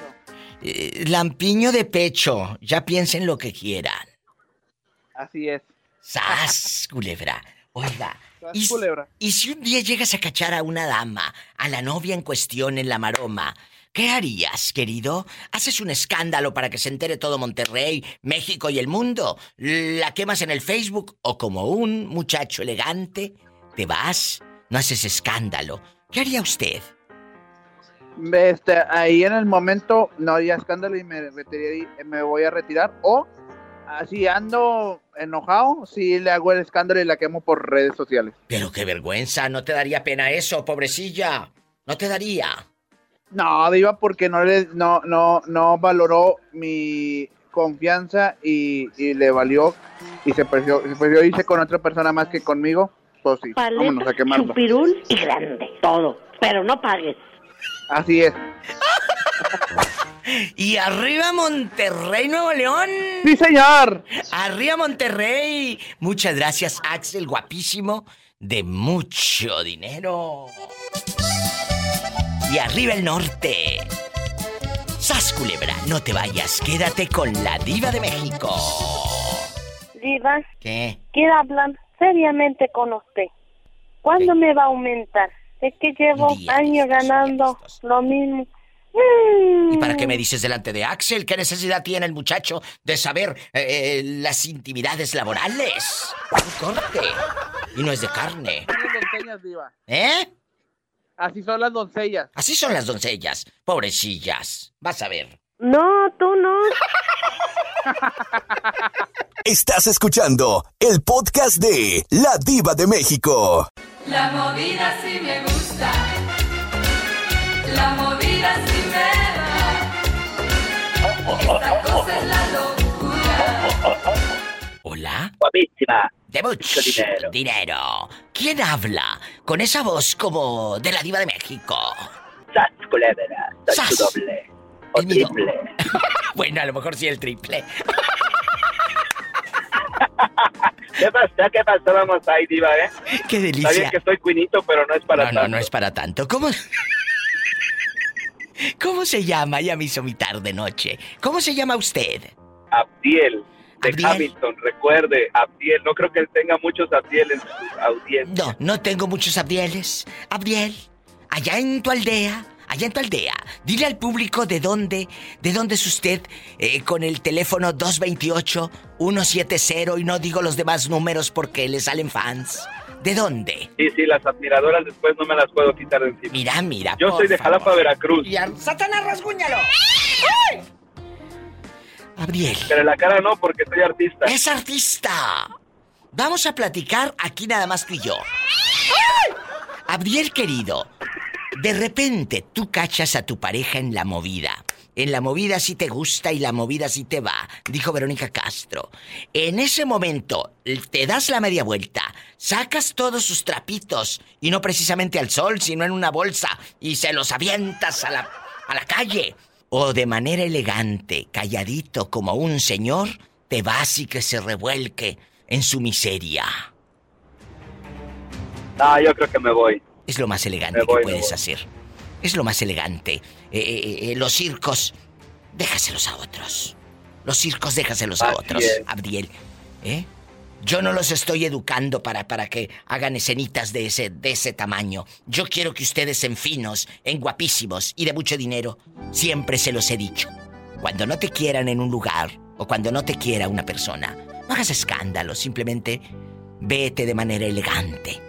Eh, lampiño de pecho, ya piensen lo que quieran. Así es. ¡Sas, culebra! Oiga, Sas, y, culebra. y si un día llegas a cachar a una dama, a la novia en cuestión en la maroma, ¿qué harías, querido? ¿Haces un escándalo para que se entere todo Monterrey, México y el mundo? ¿La quemas en el Facebook? ¿O como un muchacho elegante, te vas? ¿No haces escándalo? ¿Qué haría usted? Este, ahí en el momento no haría escándalo y me, voy a retirar. O así ando enojado, sí le hago el escándalo y la quemo por redes sociales. Pero qué vergüenza, ¿no te daría pena eso, pobrecilla? ¿No te daría? No, Diva, porque no le, no, no, no valoró mi confianza y, y le valió y se perdió, se perdió irse con otra persona más que conmigo. Pues sí, vámonos a Paleta, quemarlo. chupirul y grande, todo. Pero no pagues. Así es. Y arriba Monterrey, Nuevo León. Sí, señor. Arriba Monterrey. Muchas gracias, Axel, guapísimo, de mucho dinero. Y arriba el norte. Sas culebra, no te vayas, quédate con la diva de México. Diva, ¿Qué? quiero hablar seriamente con usted. ¿Cuándo me va a aumentar? Es que llevo años ganando lo mismo. ¿Y para qué me dices delante de Axel? ¿Qué necesidad tiene el muchacho de saber eh, eh, las intimidades laborales? Un corte. Y no es de carne. ¿Eh? Así son las doncellas. Así son las doncellas. Pobrecillas. Vas a ver. No, tú no. Estás escuchando el podcast de La Diva de México. La movida sí me gusta. La movida sí me va. Esta cosa es la Guapísima. De mucho dinero. dinero. ¿Quién habla con esa voz como de la diva de México? Sas, culebra. Soy Sas. tu doble. O El mío. triple. bueno, a lo mejor sí el triple. ¿Qué pasa? ¿Qué pasó? Vamos ahí, diva, ¿eh? Qué delicia. bien que estoy cuinito, pero no es para no, no, tanto. no es para tanto. ¿Cómo? ¿Cómo se llama? Ya me hizo mi tarde noche. ¿Cómo se llama usted? Abdiel, de Abdiel. Hamilton, recuerde, Abdiel. No creo que él tenga muchos Abdiel en su audiencia. No, no tengo muchos Abdieles. Abdiel, allá en tu aldea, allá en tu aldea, dile al público de dónde, de dónde es usted eh, con el teléfono 228-170 y no digo los demás números porque le salen fans. ¿De dónde? Sí, sí, las admiradoras después no me las puedo quitar de encima. Mira, mira. Yo por soy de favor. Jalapa, Veracruz. Y a- ¡Satanás, rasguñalo! Abdiel. Pero en la cara no, porque soy artista. ¡Es artista! Vamos a platicar aquí nada más tú y yo. Abdiel querido, de repente tú cachas a tu pareja en la movida. En la movida sí te gusta y la movida sí te va, dijo Verónica Castro. En ese momento te das la media vuelta, sacas todos sus trapitos y no precisamente al sol, sino en una bolsa y se los avientas a la, a la calle. O de manera elegante, calladito como un señor, te vas y que se revuelque en su miseria. Ah, yo creo que me voy. Es lo más elegante voy, que puedes hacer. Es lo más elegante. Eh, eh, eh, los circos, déjaselos a otros. Los circos, déjaselos a otros, es. Abdiel. ¿Eh? Yo no los estoy educando para, para que hagan escenitas de ese, de ese tamaño. Yo quiero que ustedes en finos, en guapísimos y de mucho dinero, siempre se los he dicho. Cuando no te quieran en un lugar o cuando no te quiera una persona, no hagas escándalo, simplemente vete de manera elegante.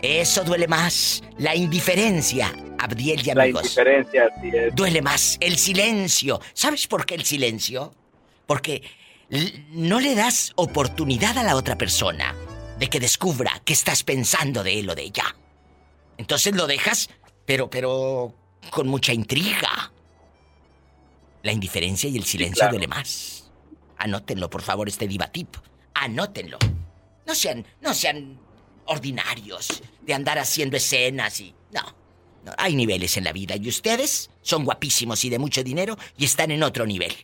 Eso duele más. La indiferencia, Abdiel y La amigos. indiferencia, así es. Duele más el silencio. ¿Sabes por qué el silencio? Porque no le das oportunidad a la otra persona de que descubra qué estás pensando de él o de ella. Entonces lo dejas, pero, pero con mucha intriga. La indiferencia y el silencio claro. duele más. Anótenlo, por favor, este divatip. Anótenlo. No sean, no sean ordinarios de andar haciendo escenas y. No. No, hay niveles en la vida y ustedes son guapísimos y de mucho dinero y están en otro nivel.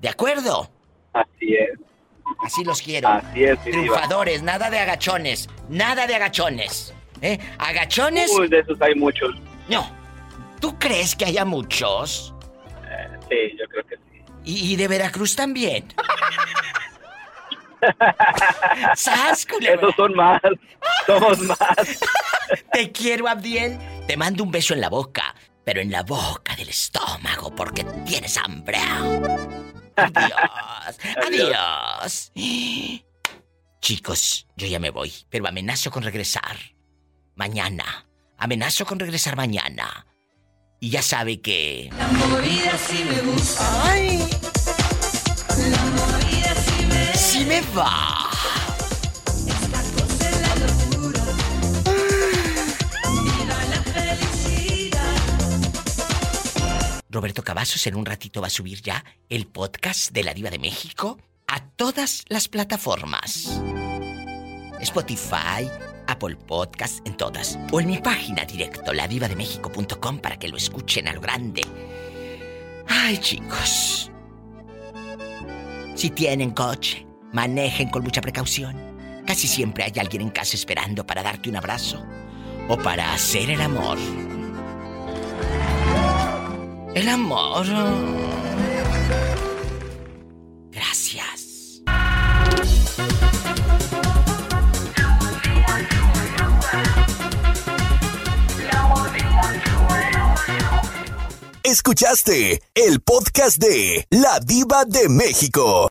¿De acuerdo? Así es. Así los quiero. Así es, mi diva. Triunfadores, nada de agachones. Nada de agachones. ¿Eh? Agachones. Uy, de esos hay muchos. No. ¿Tú crees que haya muchos? Sí, yo creo que sí. Y, y de Veracruz también. ¡Sas, culebra! Esos son más. Somos más. Te quiero, Abdiel. Te mando un beso en la boca, pero en la boca del estómago porque tienes hambre. Adiós. Adiós. Chicos, yo ya me voy, pero amenazo con regresar. Mañana. Amenazo con regresar mañana. Y ya sabe que... La movida sí me gusta. Ay. La movida sí me Sí me va. Roberto Cavazos en un ratito va a subir ya el podcast de la Diva de México a todas las plataformas. Spotify, Apple Podcast, en todas. O en mi página directo, ladivademexico.com para que lo escuchen a lo grande. Ay, chicos. Si tienen coche, manejen con mucha precaución. Casi siempre hay alguien en casa esperando para darte un abrazo o para hacer el amor. El amor. Gracias. Escuchaste el podcast de La Diva de México.